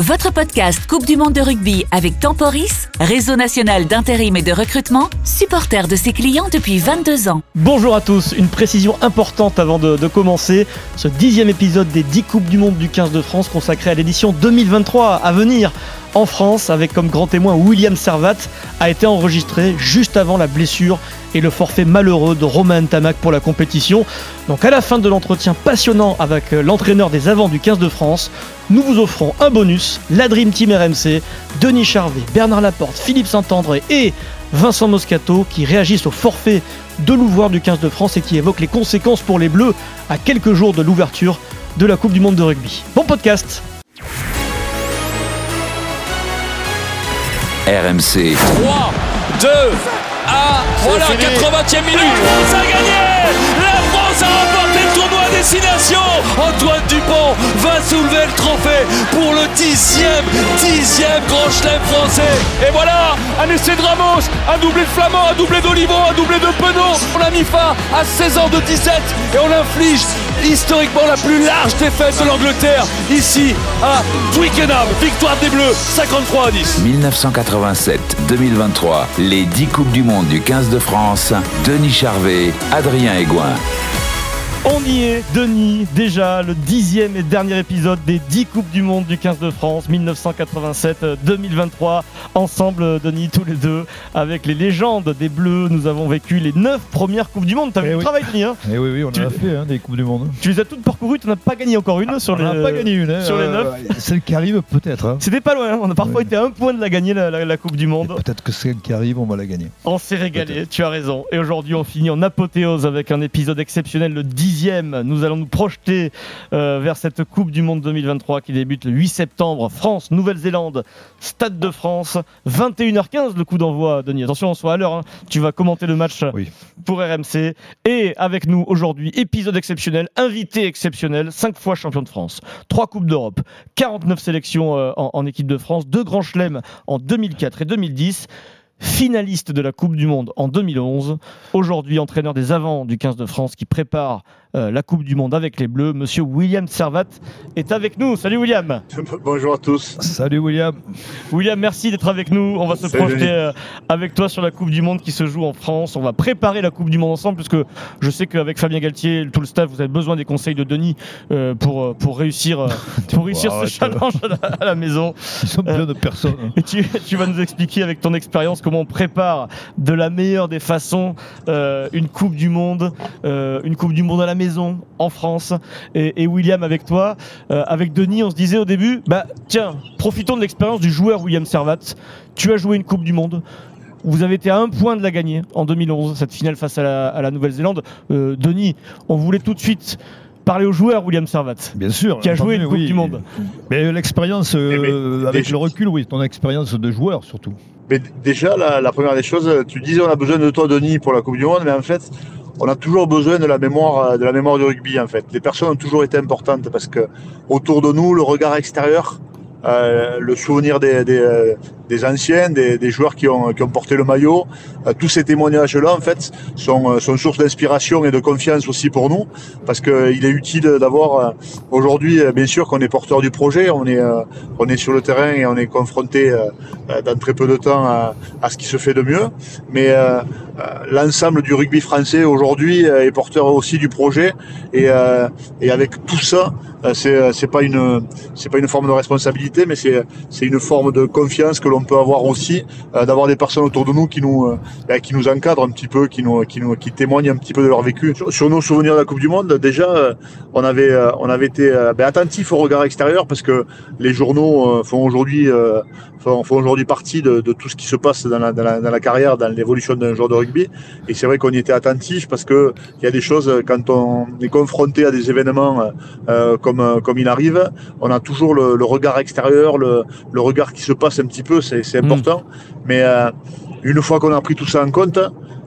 Votre podcast Coupe du Monde de rugby avec Temporis, réseau national d'intérim et de recrutement, supporter de ses clients depuis 22 ans. Bonjour à tous, une précision importante avant de, commencer. Ce dixième épisode des 10 Coupes du Monde du 15 de France consacré à l'édition 2023 à venir en France avec comme grand témoin William Servat a été enregistré juste avant la blessure et le forfait malheureux de Romain Tamac pour la compétition. Donc à la fin de l'entretien passionnant avec l'entraîneur des avants du 15 de France, nous vous offrons un bonus, la Dream Team RMC, Denis Charvet, Bernard Laporte, Philippe Saint-André et Vincent Moscato qui réagissent au forfait de l'ouvreur du 15 de France et qui évoquent les conséquences pour les Bleus à quelques jours de l'ouverture de la Coupe du Monde de rugby. Bon podcast RMC. 3, 2, 1, voilà, 80e minute, la France a gagné La France a remporté destination Antoine Dupont va soulever le trophée pour le dixième, dixième grand chelem français Et voilà, un essai de Ramos, un doublé de Flamand, un doublé d'Olivon, un doublé de Penaud On a mis fin à 16 ans de 17 et on inflige historiquement la plus large défaite de l'Angleterre ici à Twickenham. Victoire des Bleus, 53 à 10. 1987-2023, les 10 Coupes du Monde du 15 de France, Denis Charvet, Adrien Aigouin. On y est, Denis, déjà le dixième et dernier épisode des 10 Coupes du Monde du 15 de France 1987-2023. Ensemble, Denis, tous les deux, avec les légendes des Bleus, nous avons vécu les 9 premières Coupes du Monde. T'as vu Eh le oui. travail, Denis hein Eh oui, oui, on Tu- en a fait hein, des Coupes du Monde. Tu les as toutes parcourues, tu n'as pas gagné encore une sur on les. pas gagné une. hein, sur les euh, neuf. Celle qui arrive, peut-être. hein. C'était pas loin, on a parfois été à un point de la gagner, la, la- la Coupe du Monde. Peut-être que celle qui arrive, on va la gagner. On s'est régalé, tu as raison. Et aujourd'hui, on finit en apothéose avec un épisode exceptionnel, le dixième. Nous allons nous projeter euh, vers cette Coupe du Monde 2023 qui débute le 8 septembre. France, Nouvelle-Zélande, Stade de France, 21h15 le coup d'envoi, Denis. Attention, on soit à l'heure. hein. Tu vas commenter le match Oui. pour RMC. Et avec nous aujourd'hui, épisode exceptionnel, invité exceptionnel, 5 fois champion de France, 3 Coupes d'Europe, 49 sélections euh, en, en équipe de France, 2 grands chelems en 2004 et 2010 finaliste de la Coupe du Monde en 2011, aujourd'hui entraîneur des avants du 15 de France qui prépare euh, la Coupe du Monde avec les Bleus, monsieur William Servat est avec nous. Salut William Bonjour à tous. Salut William. William, merci d'être avec nous. On va se Salut, projeter euh, avec toi sur la Coupe du Monde qui se joue en France. On va préparer la Coupe du Monde ensemble puisque je sais qu'avec Fabien Galtier, tout le staff, vous avez besoin des conseils de Denis euh, pour, pour réussir, pour réussir ce challenge à la, à la maison. Ils Euh, de personnes. hein. Et tu, tu vas nous expliquer avec ton expérience comment on prépare de la meilleure des façons euh, une Coupe du Monde, euh, une Coupe du Monde à la maison, en France. Et, et William, avec toi, euh, avec Denis, on se disait au début, bah tiens, profitons de l'expérience du joueur William Servat. Tu as joué une Coupe du Monde. Vous avez été à un point de la gagner en 2011, cette finale face à la, à la Nouvelle-Zélande. Euh, Denis, on voulait tout de suite parler au joueur William Servat. Bien sûr. Qui a joué une Coupe oui. du Monde. Mais l'expérience, euh, Eh mais, avec déjà- le recul, oui, ton expérience de joueur surtout. Mais déjà, la, la première des choses, tu disais on a besoin de toi, Denis, pour la Coupe du Monde, mais en fait, on a toujours besoin de la mémoire, euh, de la mémoire du rugby. En fait, les personnes ont toujours été importantes parce que autour de nous, le regard extérieur, euh, le souvenir des, euh, des anciens, des, des joueurs qui ont, qui ont porté le maillot, euh, tous ces témoignages-là, en fait, sont, euh, sont source d'inspiration et de confiance aussi pour nous, parce qu'il est utile d'avoir euh, aujourd'hui, euh, bien sûr, qu'on est porteur du projet, on est, euh, on est sur le terrain et on est confronté euh, euh, dans très peu de temps à, à ce qui se fait de mieux, mais euh, euh, l'ensemble du rugby français aujourd'hui euh, est porteur aussi du projet, et, euh, et avec tout ça, euh, c'est pas une c'est pas une forme de responsabilité, mais c'est c'est une forme de confiance que l'on peut avoir aussi, euh, d'avoir des personnes autour de nous qui nous euh, ben, qui nous encadrent un petit peu, qui nous qui nous qui témoignent un petit peu de leur vécu. Sur, nos souvenirs de la Coupe du Monde, déjà euh, on avait on avait été ben, attentif au regard extérieur parce que les journaux font aujourd'hui font, font aujourd'hui partie de, tout ce qui se passe dans la, dans la, carrière, dans l'évolution d'un joueur de rugby. Et c'est vrai qu'on y était attentif parce que il y a des choses quand on est confronté à des événements comme comme il arrive, on a toujours le, le regard extérieur, le, le regard qui se passe un petit peu, c'est important. Mais euh, une fois qu'on a pris tout ça en compte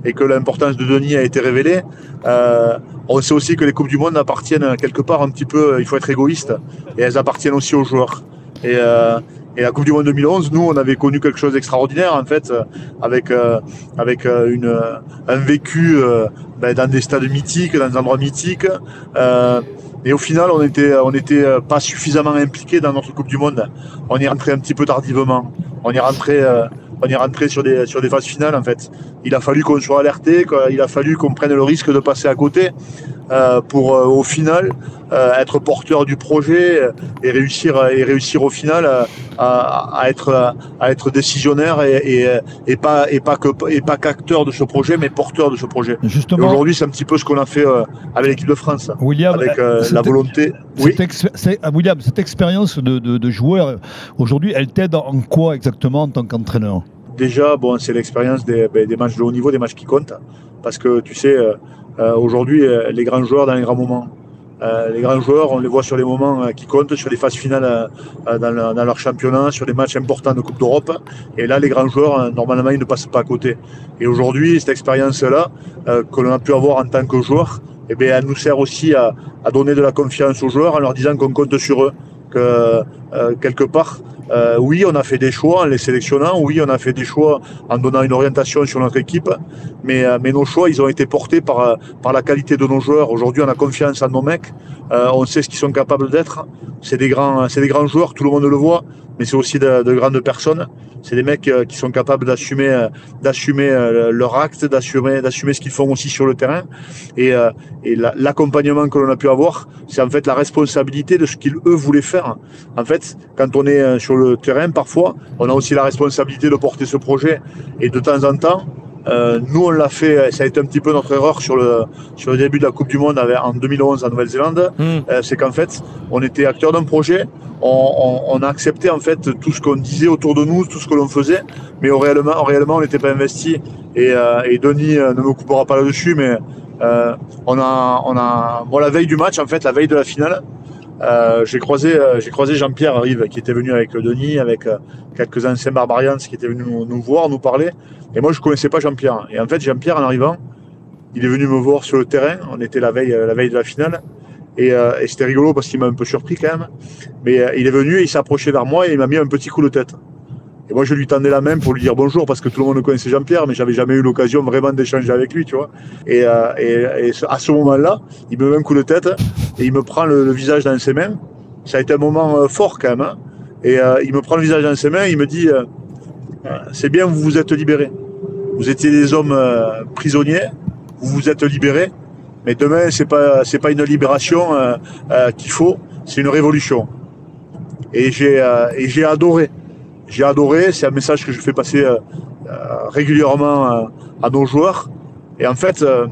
et que l'importance de Denis a été révélée, euh, on sait aussi que les coupes du monde appartiennent quelque part un petit peu. Il faut être égoïste et elles appartiennent aussi aux joueurs. Et euh, et la Coupe du Monde 2011, nous, on avait connu quelque chose d'extraordinaire, en fait, avec, euh, avec une, un vécu ben, dans des stades mythiques, dans des endroits mythiques. Et au final, on était, on était euh, pas suffisamment impliqué dans notre Coupe du Monde. On est rentré un petit peu tardivement. On est rentré, euh, on est rentré sur des, sur des phases finales en fait. Il a fallu qu'on soit alerté, il a fallu qu'on prenne le risque de passer à côté euh, pour euh, au final euh, être porteur du projet et réussir et réussir au final à, à être à être décisionnaire et, et, et pas et pas que et pas qu'acteur de ce projet mais porteur de ce projet. Et Justement, aujourd'hui, c'est un petit peu ce qu'on a fait avec l'équipe de France, William, avec la volonté. Oui. cette William, cette expérience de, de- de joueur, aujourd'hui, elle t'aide en quoi exactement en tant qu'entraîneur? Déjà, bon, c'est l'expérience des, ben, des matchs de haut niveau, des matchs qui comptent, parce que tu sais, aujourd'hui, euh, les grands joueurs dans les grands moments. Euh, les grands joueurs, on les voit sur les moments euh, qui comptent, sur les phases finales euh, euh, dans, le- dans leur championnat, sur les matchs importants de Coupe d'Europe. Et là, les grands joueurs, euh, normalement, ils ne passent pas à côté. Et aujourd'hui, cette expérience-là, euh, que l'on a pu avoir en tant que joueur, eh bien, elle nous sert aussi à donner de la confiance aux joueurs en leur disant qu'on compte sur eux. Que euh, quelque part, euh, oui, on a fait des choix en les sélectionnant, oui, on a fait des choix en donnant une orientation sur notre équipe, mais, euh, nos choix, ils ont été portés par, euh, la qualité de nos joueurs. Aujourd'hui, on a confiance en nos mecs, euh, on sait ce qu'ils sont capables d'être. C'est des grands joueurs, tout le monde le voit, mais c'est aussi de, de grandes personnes. C'est des mecs euh, qui sont capables d'assumer, euh, d'assumer euh, leur acte, d'assumer, ce qu'ils font aussi sur le terrain. Et, et la- l'accompagnement que l'on a pu avoir, c'est en fait la responsabilité de ce qu'ils eux voulaient faire. En fait, quand on est sur le terrain, parfois, on a aussi la responsabilité de porter ce projet. Et de temps en temps, euh, nous, on l'a fait, ça a été un petit peu notre erreur sur le, sur le début de la Coupe du Monde avec- en 2011 en Nouvelle-Zélande. Hmm. Euh, c'est qu'en fait, on était acteur d'un projet, on, on- on a accepté en fait tout ce qu'on disait autour de nous, tout ce que l'on faisait, mais au réellement, au réellement on n'était pas investi. Et, euh, et Denis euh, ne me coupera pas là-dessus, mais euh, on a, on a, bon, la veille du match, en fait, la veille de la finale, euh, j'ai croisé, euh, croisé Jean-Pierre Rive qui était venu avec Denis, avec euh, quelques anciens Barbarians qui étaient venus nous, voir, nous parler. Et moi, je connaissais pas Jean-Pierre. Et en fait, Jean-Pierre, en arrivant, il est venu me voir sur le terrain. On était la veille, euh, la veille de la finale. Et, et c'était rigolo parce qu'il m'a un peu surpris quand même. Mais il est venu il s'est vers moi et il m'a mis un petit coup de tête. Et moi, je lui tendais la main pour lui dire bonjour parce que tout le monde connaissait Jean-Pierre, mais j'avais jamais eu l'occasion vraiment d'échanger avec lui, tu vois. Et, euh, à ce moment-là, il me met un coup de tête et il me prend le, visage dans ses mains. Ça a été un moment euh, fort quand même. hein. Et euh, il me prend le visage dans ses mains et il me dit C'est bien, vous vous êtes libérés. Vous étiez des hommes prisonniers, vous vous êtes libérés. Mais demain, c'est pas pas une libération qu'il faut, c'est une révolution. Et j'ai et j'ai adoré. J'ai adoré. C'est un message que je fais passer euh, euh, régulièrement euh, à nos joueurs. Et en fait, euh,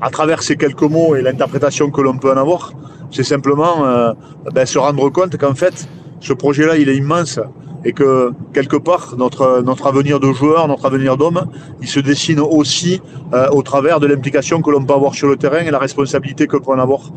à travers ces quelques mots et l'interprétation que l'on peut en avoir, c'est simplement ben, se rendre compte qu'en fait, ce projet-là, il est immense et que quelque part, notre, notre avenir de joueur, notre avenir d'homme, il se dessine aussi au travers de l'implication que l'on peut avoir sur le terrain et la responsabilité que l'on peut en avoir.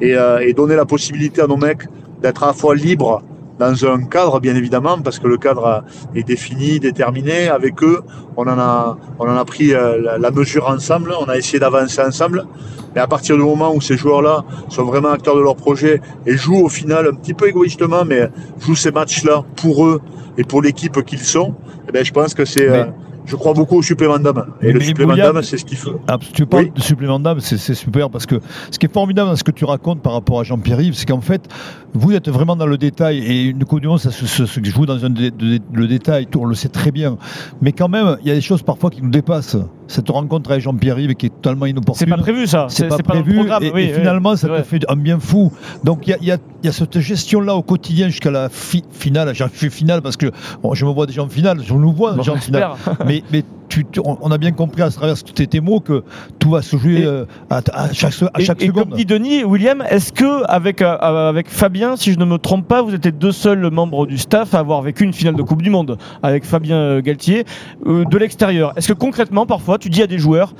Et, euh, et donner la possibilité à nos mecs d'être à la fois libres dans un cadre, bien évidemment, parce que le cadre est défini, déterminé. Avec eux, on en a, on en a pris euh, la, mesure ensemble, on a essayé d'avancer ensemble. Mais à partir du moment où ces joueurs-là sont vraiment acteurs de leur projet et jouent au final un petit peu égoïstement, mais jouent ces matchs-là pour eux et pour l'équipe qu'ils sont, eh ben, je pense que c'est, euh, Mais- je crois beaucoup au supplément d'âme. Et Mais le supplément d'âme, c'est ce qu'il faut. Ah, tu parles Oui. de supplément d'âme, c'est super parce que ce qui est formidable dans ce que tu racontes par rapport à Jean-Pierre Yves, c'est qu'en fait, vous êtes vraiment dans le détail et une Monde, ça se, se- se joue dans un dé- de- le détail, tout, on le sait très bien. Mais quand même, il y a des choses parfois qui nous dépassent. Cette rencontre avec Jean-Pierre Yves qui est totalement C'est inopportune. pas prévu ça. c'est pas prévu. et, oui, et oui, finalement c'est ça te fait un bien fou. Donc il y a, y y cette gestion là au quotidien jusqu'à la fi- finale. J'en fais finale parce que bon, je me vois déjà en finale. Je nous vois Bon, déjà en finale. j'espère. mais, mais tu, tu- on a bien compris à travers tes, tes mots que tout va se jouer Et- euh, à, à chaque, se- à Et- chaque et, seconde comme dit Denis, William, est-ce que avec, euh, avec Fabien, si je ne me trompe pas, vous êtes les deux seuls membres du staff à avoir vécu une finale de Coupe du Monde avec Fabien euh, Galtier euh, de l'extérieur? Est-ce que concrètement, parfois, tu dis à des joueurs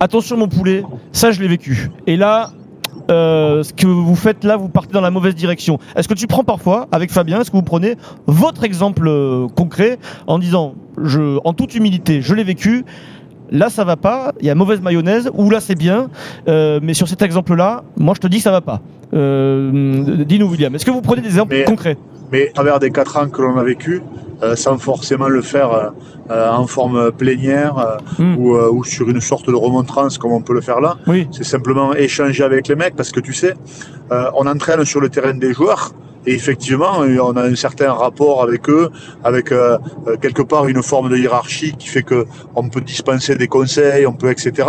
attention mon poulet, ça je l'ai vécu. Et là, euh, ce que vous faites là, vous partez dans la mauvaise direction. Est-ce que tu prends parfois, avec Fabien, est-ce que vous prenez votre exemple euh, concret en disant, je, en toute humilité, je l'ai vécu, là ça va pas, il y a mauvaise mayonnaise, ou là c'est bien, euh, mais sur cet exemple-là, moi je te dis que ça va pas. Euh, Dis-nous William, est-ce que vous prenez des exemples Mais- concrets? Mais à travers des quatre ans que l'on a vécu, euh, sans forcément le faire en forme plénière euh, Mm. ou, ou sur une sorte de remontrance comme on peut le faire là. Oui. C'est simplement échanger avec les mecs parce que tu sais, on entraîne sur le terrain des joueurs. Et effectivement, on a un certain rapport avec eux, avec euh, euh, quelque part une forme de hiérarchie qui fait que on peut dispenser des conseils, on peut etc.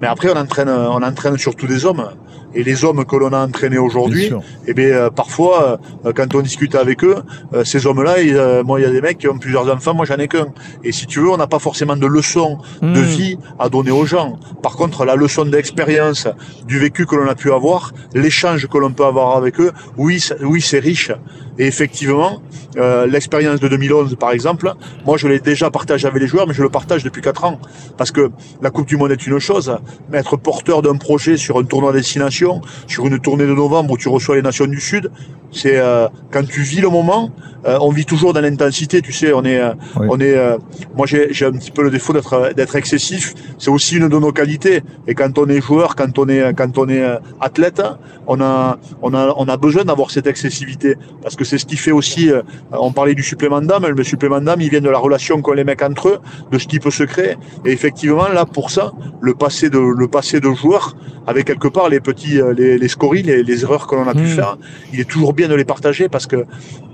Mais après, on entraîne, on entraîne surtout des hommes. Et les hommes que l'on a entraînés aujourd'hui, eh bien, euh, parfois, euh, quand on discute avec eux, euh, ces hommes-là, moi, il y a des mecs qui ont plusieurs enfants, moi, j'en ai qu'un. Et si tu veux, on n'a pas forcément de leçon de Mm. vie à donner aux gens. Par contre, la leçon d'expérience, du vécu que l'on a pu avoir, l'échange que l'on peut avoir avec eux, oui, oui, c'est riche. Et effectivement, euh, l'expérience de 2011, par exemple, moi, je l'ai déjà partagé avec les joueurs, mais je le partage depuis quatre ans. Parce que la Coupe du Monde est une chose, mais être porteur d'un projet sur un tournoi à destination, sur une tournée de novembre où tu reçois les nations du Sud, c'est euh, quand tu vis le moment, euh, on vit toujours dans l'intensité, tu sais, on est, euh, Oui. on est, euh, moi j'ai j'ai un petit peu le défaut d'être d'être excessif. C'est aussi une de nos qualités. Et quand on est joueur, quand on est quand on est euh, athlète, on a on a on a besoin d'avoir cette excessivité parce que c'est ce qui fait aussi. euh, on parlait du supplément d'âme. Le supplément d'âme, il vient de la relation qu'ont les mecs entre eux, de ce qui peut se créer. Et effectivement, là pour ça, le passé de le passé de joueur, avec quelque part les petits euh, les, les scories, les, les erreurs que l'on a pu Mm. faire, il est toujours bien de les partager parce que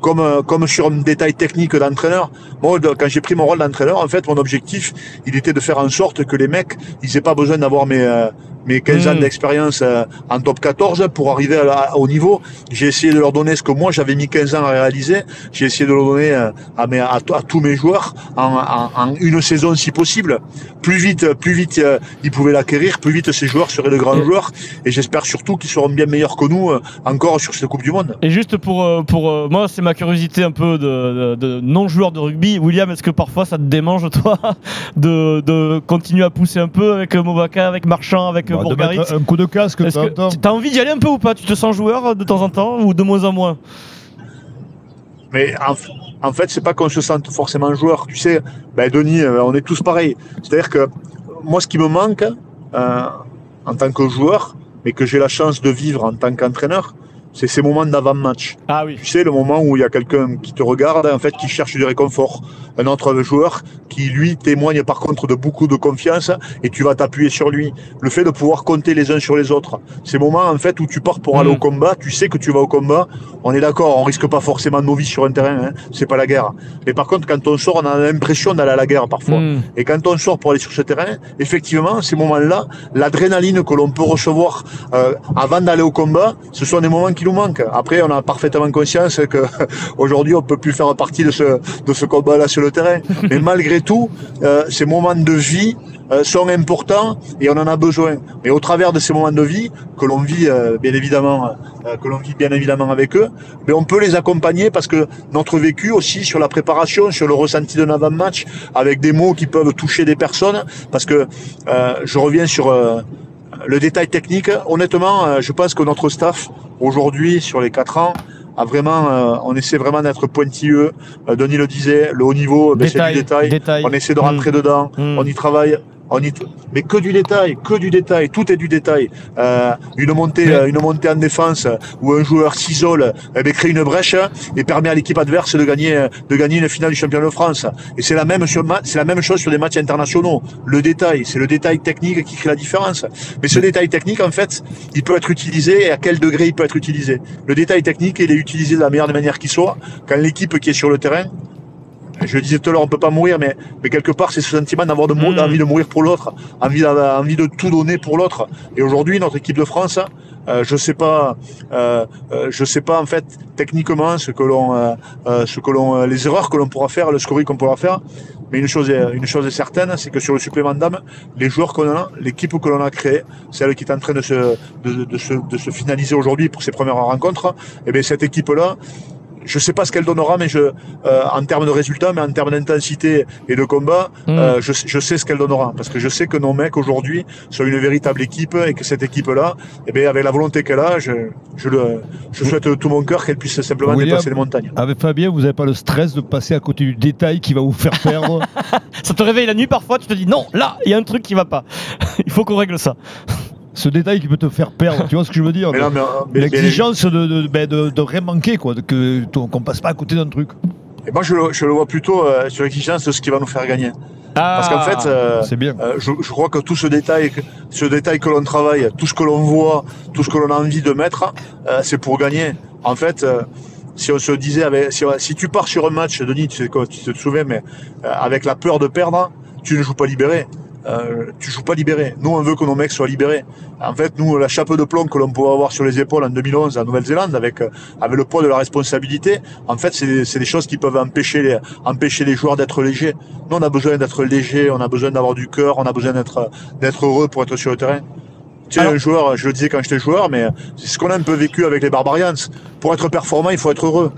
comme euh, comme sur un détail technique d'entraîneur, moi quand j'ai pris mon rôle d'entraîneur, en fait mon objectif, il était de faire en sorte que les mecs, ils aient pas besoin d'avoir mes mes 15 ans Mm. d'expérience euh, en top 14 pour arriver à la- au niveau? J'ai essayé de leur donner ce que moi j'avais mis 15 ans à réaliser. J'ai essayé de le donner euh, à, mes, à, à tous mes joueurs en, en- en une saison si possible. Plus vite, plus vite euh, ils pouvaient l'acquérir, plus vite ces joueurs seraient de grands joueurs. Et j'espère surtout qu'ils seront bien meilleurs que nous euh, encore sur cette Coupe du Monde. Et juste pour, euh, pour euh, moi, c'est ma curiosité un peu de, de- de non-joueur de rugby. William, est-ce que parfois ça te démange, toi, de, de continuer à pousser un peu avec Mobaka, avec Marchand, avec Bah, Bourgarit un coup de casque Est-ce que t'as envie d'y aller un peu ou pas? Tu te sens joueur de temps en temps ou de moins en moins? Mais en, en fait, c'est pas qu'on se sente forcément joueur. Tu sais, ben Denis, euh, on est tous pareils. C'est-à-dire que moi, ce qui me manque euh, en tant que joueur, mais que j'ai la chance de vivre en tant qu'entraîneur, c'est ces moments d'avant-match. Ah oui. Tu sais, le moment où il y a quelqu'un qui te regarde, en fait, qui cherche du réconfort. Un autre joueur qui, lui, témoigne par contre de beaucoup de confiance et tu vas t'appuyer sur lui. Le fait de pouvoir compter les uns sur les autres. Ces moments, en fait, où tu pars pour aller Mm. au combat, tu sais que tu vas au combat. On est d'accord, on risque pas forcément nos vies sur un terrain, hein. C'est pas la guerre. Mais par contre, quand on sort, on a l'impression d'aller à la guerre parfois. Hmm. Et quand on sort pour aller sur ce terrain, effectivement, ces moments-là, l'adrénaline que l'on peut recevoir euh, avant d'aller au combat, ce sont des moments qui nous manquent. Après, on a parfaitement conscience que aujourd'hui, on peut plus faire partie de ce de ce combat-là sur le terrain. Mais malgré tout, euh, ces moments de vie euh, sont importants et on en a besoin. Mais au travers de ces moments de vie que l'on vit, euh, bien évidemment, que l'on vit bien évidemment avec eux, mais on peut les accompagner parce que notre vécu aussi sur la préparation, sur le ressenti d'un avant-match, avec des mots qui peuvent toucher des personnes, parce que je reviens sur le détail technique. Honnêtement, euh, je pense que notre staff aujourd'hui, sur les quatre ans, a vraiment, euh, on essaie vraiment d'être pointilleux. Euh, Denis le disait, le haut niveau, ben, c'est du Détail. On essaie de rentrer dedans, Mm. on y travaille. On mais que du détail, que du détail, tout est du détail. Euh, une montée, Mais- euh, une montée en défense euh, où un joueur s'isole, eh ben, crée une brèche hein, et permet à l'équipe adverse de gagner, de gagner une finale du championnat de France. Et c'est la même c'est la même chose sur des matchs internationaux. Le détail, c'est le détail technique qui crée la différence. Mais ce détail technique, en fait, il peut être utilisé et à quel degré il peut être utilisé. Le détail technique, il est utilisé de la meilleure des manières qui soit. Quand l'équipe qui est sur le terrain, je le disais tout à l'heure, on peut pas mourir, mais, mais quelque part, c'est ce sentiment d'avoir de mou- Mm. envie de mourir pour l'autre, envie, d'avoir- envie de tout donner pour l'autre. Et aujourd'hui, notre équipe de France, euh, je sais pas, euh, euh, je sais pas en fait techniquement ce que l'on, euh, euh, ce que l'on, euh, les erreurs que l'on pourra faire, le scoring qu'on pourra faire. Mais une chose est, une chose est certaine, c'est que sur le supplément d'âme, les joueurs qu'on a, l'équipe que l'on a créée, celle qui est en train de se, de, de se, de se finaliser aujourd'hui pour ses premières rencontres, et bien cette équipe-là, je sais pas ce qu'elle donnera, mais je, euh, en termes de résultats, mais en termes d'intensité et de combat, Mm. euh, je, je sais ce qu'elle donnera. Parce que je sais que nos mecs aujourd'hui sont une véritable équipe et que cette équipe-là, eh bien, avec la volonté qu'elle a, je, je, le, je souhaite de tout mon cœur qu'elle puisse simplement William. dépasser les montagnes. Avec Fabien, vous n'avez pas le stress de passer à côté du détail qui va vous faire perdre Ça te réveille la nuit parfois, tu te dis non, là, il y a un truc qui va pas. il faut qu'on règle ça. Ce détail qui peut te faire perdre. Tu vois ce que je veux dire euh, L'exigence de, de, ben, de, de rien manquer, quoi, que- qu'on passe pas à côté d'un truc. Et moi, je, le- je le vois plutôt euh, sur l'exigence de ce qui va nous faire gagner. Parce qu'en fait, euh, C'est bien. euh, je, je crois que tout ce détail, que- ce détail que l'on travaille, tout ce que l'on voit, tout ce que l'on a envie de mettre, c'est pour gagner. En fait, si on se disait, avec, si, tu pars sur un match, Denis, tu, sais quoi, tu te souviens, mais avec la peur de perdre, tu ne joues pas libéré. Euh, tu joues pas libéré. Nous, on veut que nos mecs soient libérés. En fait, nous, la chape de plomb que l'on pouvait avoir sur les épaules en 2011 en Nouvelle-Zélande, avec, euh, avec le poids de la responsabilité, en fait, c'est des choses qui peuvent empêcher les, empêcher les joueurs d'être légers. Nous, on a besoin d'être léger, on a besoin d'avoir du cœur, on a besoin d'être d'être heureux pour être sur le terrain. Tu sais, Alors- un joueur, je le disais quand j'étais joueur, mais c'est ce qu'on a un peu vécu avec les Barbarians. Pour être performant, il faut être heureux.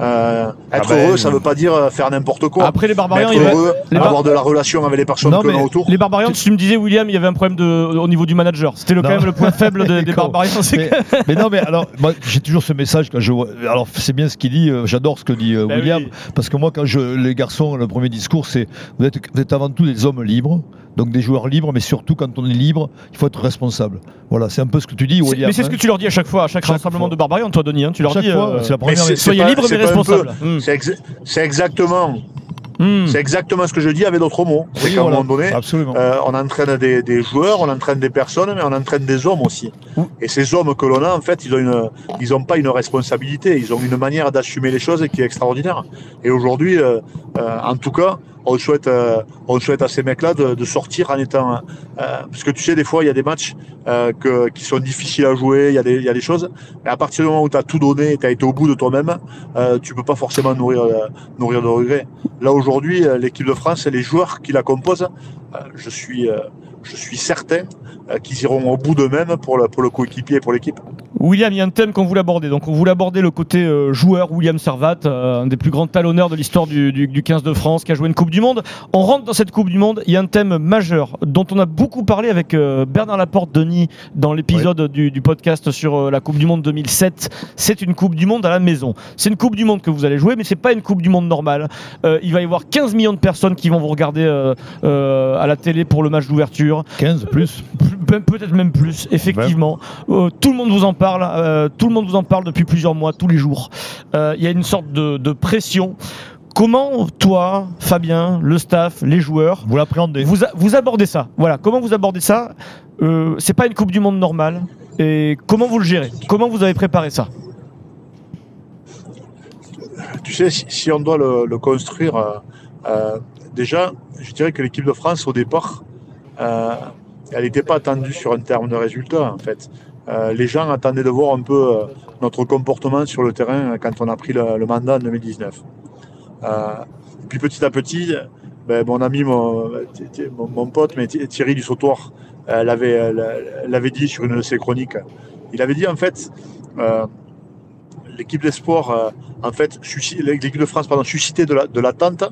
Euh, être ben, heureux, ça veut pas dire euh, faire n'importe quoi. Après les Barbarians, être il y avait- heureux, les Bar- avoir de la relation avec les personnes Non, que l'on mais a autour. Les Barbarians, tu me disais, William, il y avait un problème de, au niveau du manager. C'était le, quand même le point faible de- des. Barbarians. c'est Mais, mais non, mais alors, moi, j'ai toujours ce message quand je vois. Alors, c'est bien ce qu'il dit. euh, J'adore ce que dit euh, Ben William, oui. parce que moi, quand je, les garçons, le premier discours, c'est vous êtes, vous êtes avant tout des hommes libres, donc des joueurs libres, mais surtout quand on est libre, il faut être responsable. Voilà, c'est un peu ce que tu dis, William. mais c'est ce que hein. tu leur dis à chaque fois, à chaque, Chaque rassemblement fois. de Barbarians, toi, Denis. hein, tu leur Chaque dis, fois, euh, c'est la première. soyez libres mais Hmm. C'est exactement, Hmm. c'est exactement ce que je dis avec d'autres mots. C'est qu'à un moment donné, euh, on entraîne des, des joueurs, on entraîne des personnes, mais on entraîne des hommes aussi. Et ces hommes que l'on a, en fait, ils ont une, ils ont pas une responsabilité, ils ont une manière d'assumer les choses qui est extraordinaire. Et aujourd'hui, euh, euh, en tout cas, on souhaite, euh, souhaite à ces mecs-là de, sortir en étant, euh, parce que tu sais, des fois, il y a des matchs euh, qui sont difficiles à jouer, il y a des, a choses. Mais à partir du moment où tu as tout donné, tu as été au bout de toi-même, euh, tu peux pas forcément nourrir, euh, nourrir de regrets. Là aujourd'hui, euh, l'équipe de France et les joueurs qui la composent, euh, je suis, euh, je suis certain euh, qu'ils iront au bout d'eux-mêmes pour le, pour le coéquipier et pour l'équipe. William, il y a un thème qu'on voulait aborder. Donc, on voulait aborder le côté euh, joueur, William Servat, euh, un des plus grands talonneurs de l'histoire du, du- du 15 de France, qui a joué une Coupe du Monde. On rentre dans cette Coupe du Monde. Il y a un thème majeur dont on a beaucoup parlé avec Bernard Laporte, Denis, dans l'épisode du, du podcast sur la Coupe du Monde 2007. C'est une Coupe du Monde à la maison. C'est une Coupe du Monde que vous allez jouer, mais c'est pas une Coupe du Monde normale. Il va y avoir 15 millions de personnes qui vont vous regarder à la télé pour le match d'ouverture. 15 plus. Pe- Peut-être même plus, effectivement. Euh, tout le monde vous en parle. euh, tout le monde vous en parle depuis plusieurs mois, tous les jours. Euh, Il y a une sorte de, de pression. Comment toi, Fabien, le staff, les joueurs, Vous l'appréhendez. vous, vous abordez ça? Voilà. Comment vous abordez ça? Euh, C'est pas une Coupe du Monde normale. Et comment vous le gérez? Comment vous avez préparé ça? Tu sais, si, si on doit le, le construire, euh, euh, déjà, je dirais que l'équipe de France, au départ, euh, elle n'était pas attendue sur un terme de résultat, en fait. Euh, les gens attendaient de voir un peu euh, notre comportement sur le terrain quand on a pris le, mandat en 2019. Euh, et puis petit à petit, ben, mon ami, mon, pote, mais Thierry du Sautoir, euh, l'avait, euh, l'avait dit sur une de ses chroniques. Il avait dit en fait, euh, l'équipe d'espoir, euh, en fait, l'équipe de France, pardon, suscitait de l'attente.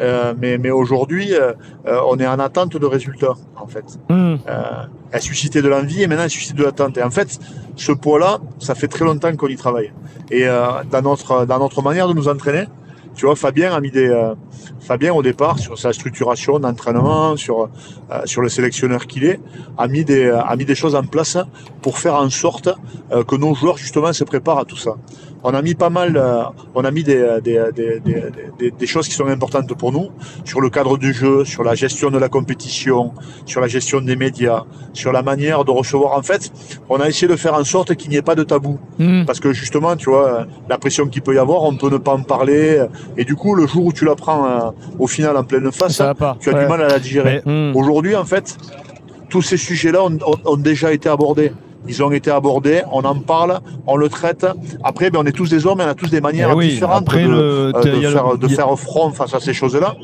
Euh, mais, mais aujourd'hui, euh, euh, on est en attente de résultats, en fait. Hmm. Elle suscitait de l'envie et maintenant elle suscite de l'attente. Et en fait, ce poids-là, ça fait très longtemps qu'on y travaille. Et dans, notre, dans notre manière de nous entraîner, tu vois, Fabien a mis des. euh, Fabien, au départ, sur sa structuration d'entraînement, sur, euh, sur le sélectionneur qu'il est, a mis, des, a mis des choses en place pour faire en sorte euh, que nos joueurs, justement, se préparent à tout ça. On a mis pas mal, euh, on a mis des, des, des, des, des- des choses qui sont importantes pour nous, sur le cadre du jeu, sur la gestion de la compétition, sur la gestion des médias, sur la manière de recevoir. En fait, on a essayé de faire en sorte qu'il n'y ait pas de tabou. Hmm. Parce que justement, tu vois, euh, la pression qu'il peut y avoir, on peut ne pas en parler. euh, Et du coup, le jour où tu la prends euh, au final en pleine face, pas. tu as Ouais. du mal à la digérer. Hmm. Aujourd'hui, en fait, tous ces sujets-là ont, ont- ont déjà été abordés. Ils ont été abordés, on en parle, on le traite. Après, ben, on est tous des hommes on a tous des manières oui, différentes après, de, le- le- faire, de il y a- faire front face à ces choses-là.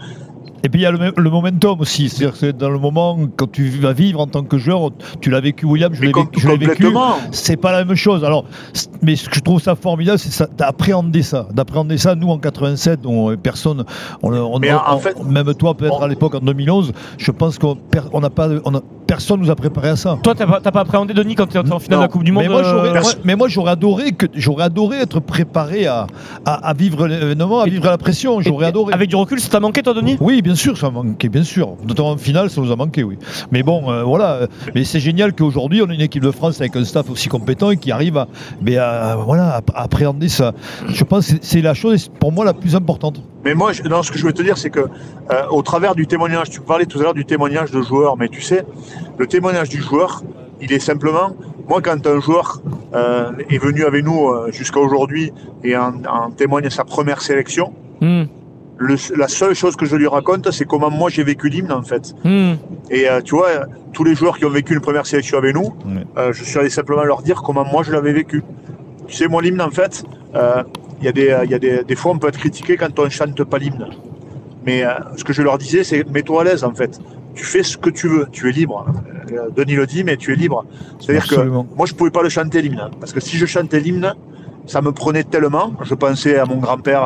Et puis il y a le, le momentum aussi, c'est-à-dire que dans le moment quand tu vas vivre en tant que joueur, tu l'as vécu William, je l'ai vécu. C'est pas la même chose. Alors, mais ce que je trouve ça formidable, c'est d'appréhender ça, d'appréhender ça. Nous en 87, on, personne, on, on- en on- fait, même toi peut-être à l'époque en 2011, je pense qu'on n'a pas, a- personne nous a préparé à ça. Toi, t'as pas, t'as pas appréhendé Denis quand tu étais en finale de la Coupe du Monde Mais moi, j'aurais, euh, moi- mais moi, j'aurais adoré que j'aurais adoré être préparé à, à, à vivre l'événement, à vivre la pression. J'aurais adoré. Avec du recul, ça t'a manqué, toi, Denis? Oui, bien sûr, ça manquait, bien sûr. Notamment en finale, ça nous a manqué, oui. Mais bon, euh, voilà. euh, Mais c'est génial qu'aujourd'hui, on ait une équipe de France avec un staff aussi compétent et qui arrive à, mais à, voilà, à appréhender ça. Je pense que c'est- c'est la chose, pour moi, la plus importante. Mais moi, je- non, ce que je veux te dire, c'est que euh, au travers du témoignage, tu parlais tout à l'heure du témoignage de joueur, mais tu sais, le témoignage du joueur, il est simplement, moi, quand un joueur euh, est venu avec nous euh, jusqu'à aujourd'hui et en, en témoigne sa première sélection, Hmm, le- la seule chose que je lui raconte, c'est comment moi j'ai vécu l'hymne en fait. hmm. Et euh, tu vois, tous les joueurs qui ont vécu une première sélection avec nous, euh, je suis allé simplement leur dire comment moi je l'avais vécu. Tu sais, moi l'hymne en fait, euh, il y a, des, euh, il y a des, des fois on peut être critiqué quand on chante pas l'hymne. Mais euh, ce que je leur disais, c'est mets-toi à l'aise en fait. Tu fais ce que tu veux, tu es libre. Euh, Denis le dit, mais tu es libre. C'est-à-dire que moi je pouvais pas le chanter l'hymne, hein, parce que si je chantais l'hymne, ça me prenait tellement. Je pensais à mon grand-père.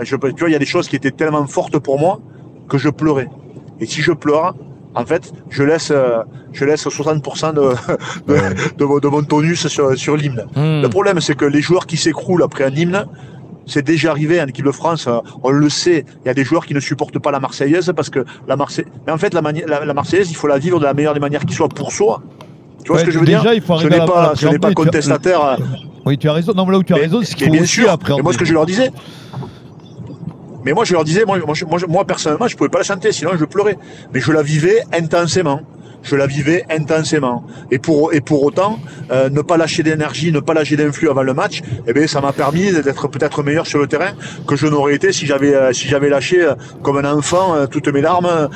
euh, tu vois, il y a des choses qui étaient tellement fortes pour moi que je pleurais. Et si je pleure, en fait, je laisse, euh, je laisse 60% de, de, de, mon- de mon tonus sur, sur l'hymne. Hmm. Le problème, c'est que les joueurs qui s'écroulent après un hymne, c'est déjà arrivé en équipe de France, euh, on le sait. Il y a des joueurs qui ne supportent pas la Marseillaise parce que la Marseillaise. Mais en fait, la, la, la Marseillaise, il faut la vivre de la meilleure des manières qui soit pour soi. Tu vois Ouais, ce que je veux déjà, dire il faut Je arriver n'ai à la- pas, à je n'ai pas contestataire. euh, Oui, tu as raison. Non, mais là où tu as mais- raison, c'est qu'il faut bien aussi sûr. Et moi, ce que je leur disais, mais moi, je leur disais, moi, moi, moi, personnellement, je pouvais pas la chanter, sinon je pleurais. Mais je la vivais intensément. Je la vivais intensément. Et pour, et pour autant, euh, ne pas lâcher d'énergie, ne pas lâcher d'influx avant le match, eh bien, ça m'a permis d'être peut-être meilleur sur le terrain que je n'aurais été si j'avais, euh, si j'avais lâché euh, comme un enfant euh, toutes mes larmes,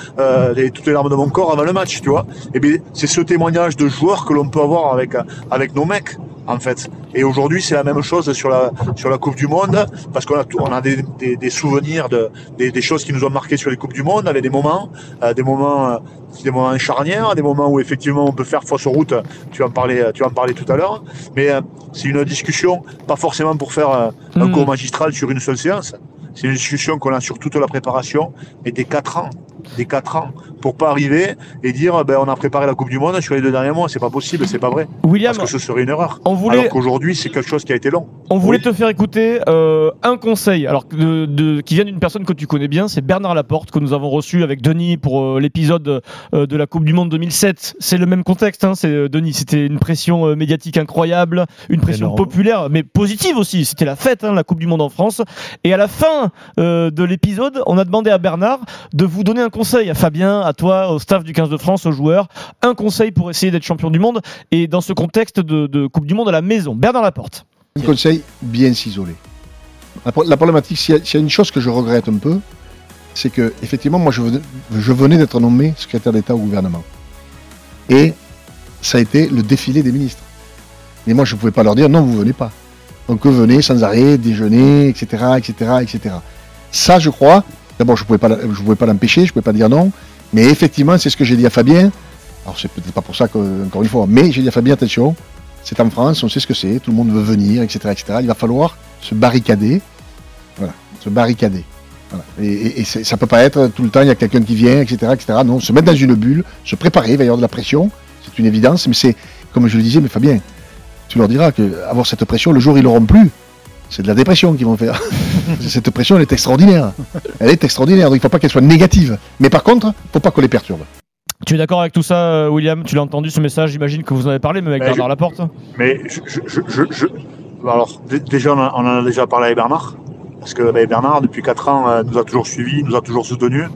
toutes les larmes de mon corps avant le match, tu vois. Eh bien, c'est ce témoignage de joueur que l'on peut avoir avec, avec nos mecs en fait. Et aujourd'hui, c'est la même chose sur la, sur la Coupe du Monde, parce qu'on a, on a des, des, des souvenirs de, des, des choses qui nous ont marqué sur les Coupes du Monde, avec des moments, euh, des moments, euh, des moments charnières, des moments où effectivement on peut faire fausse route. Tu vas en parler, tu vas en parler tout à l'heure. Mais euh, c'est une discussion, pas forcément pour faire euh, un Mm. cours magistral sur une seule séance. C'est une discussion qu'on a sur toute la préparation et des quatre ans, des quatre ans, pour pas arriver et dire ben on a préparé la Coupe du Monde sur les deux derniers mois. C'est pas possible, c'est pas vrai. William, Parce que ce serait une erreur. on voulait, Alors qu'aujourd'hui, c'est quelque chose qui a été long. on voulait Oui. te faire écouter euh, un conseil alors de, de- qui vient d'une personne que tu connais bien, c'est Bernard Laporte que nous avons reçu avec Denis pour euh, l'épisode euh, de la Coupe du Monde 2007. C'est le même contexte, hein, c'est euh, Denis. C'était une pression euh, médiatique incroyable, une pression Énorme. populaire, mais positive aussi. C'était la fête, hein, la Coupe du Monde en France. Et à la fin euh, de l'épisode, on a demandé à Bernard de vous donner un conseil à Fabien, à toi, au staff du 15 de France, aux joueurs, un conseil pour essayer d'être champion du monde et dans ce contexte de, Coupe du Monde à la maison. Bernard Laporte. Un conseil, bien s'isoler. La, pro- la problématique, s'il y, a- une chose que je regrette un peu, c'est que effectivement, moi, je venais, je venais d'être nommé secrétaire d'État au gouvernement. Et ça a été le défilé des ministres. Mais moi, je ne pouvais pas leur dire non, vous venez pas. Donc, venaient sans arrêt, déjeuner, etc., etc., etc. Ça, je crois, d'abord, je ne pouvais pas, l'empêcher, je ne pouvais pas dire non. Mais effectivement, c'est ce que j'ai dit à Fabien. Alors, c'est peut-être pas pour ça, que, encore une fois, mais j'ai dit à Fabien, attention, c'est en France, on sait ce que c'est, tout le monde veut venir, etc., etc. Il va falloir se barricader. Voilà, se barricader. Et, et, et ça peut pas être tout le temps, il y a quelqu'un qui vient, etc., etc. Non, se mettre dans une bulle, se préparer, il va y avoir de la pression, c'est une évidence, mais c'est, comme je le disais, mais Fabien, tu leur diras que avoir cette pression, le jour ils l'auront plus, c'est de la dépression qu'ils vont faire. cette pression, elle est extraordinaire. Elle est extraordinaire, donc il ne faut pas qu'elle soit négative. Mais par contre, il ne faut pas qu'on les perturbe. Tu es d'accord avec tout ça, euh, William? Tu l'as entendu ce message? J'imagine que vous en avez parlé, même avec Ben, Bernard je- Laporte. Mais je, je, je, je- je- alors dé- déjà on, a- on en a déjà parlé avec Bernard parce que ben, Bernard depuis 4 ans euh, nous a toujours suivis, nous a toujours soutenus.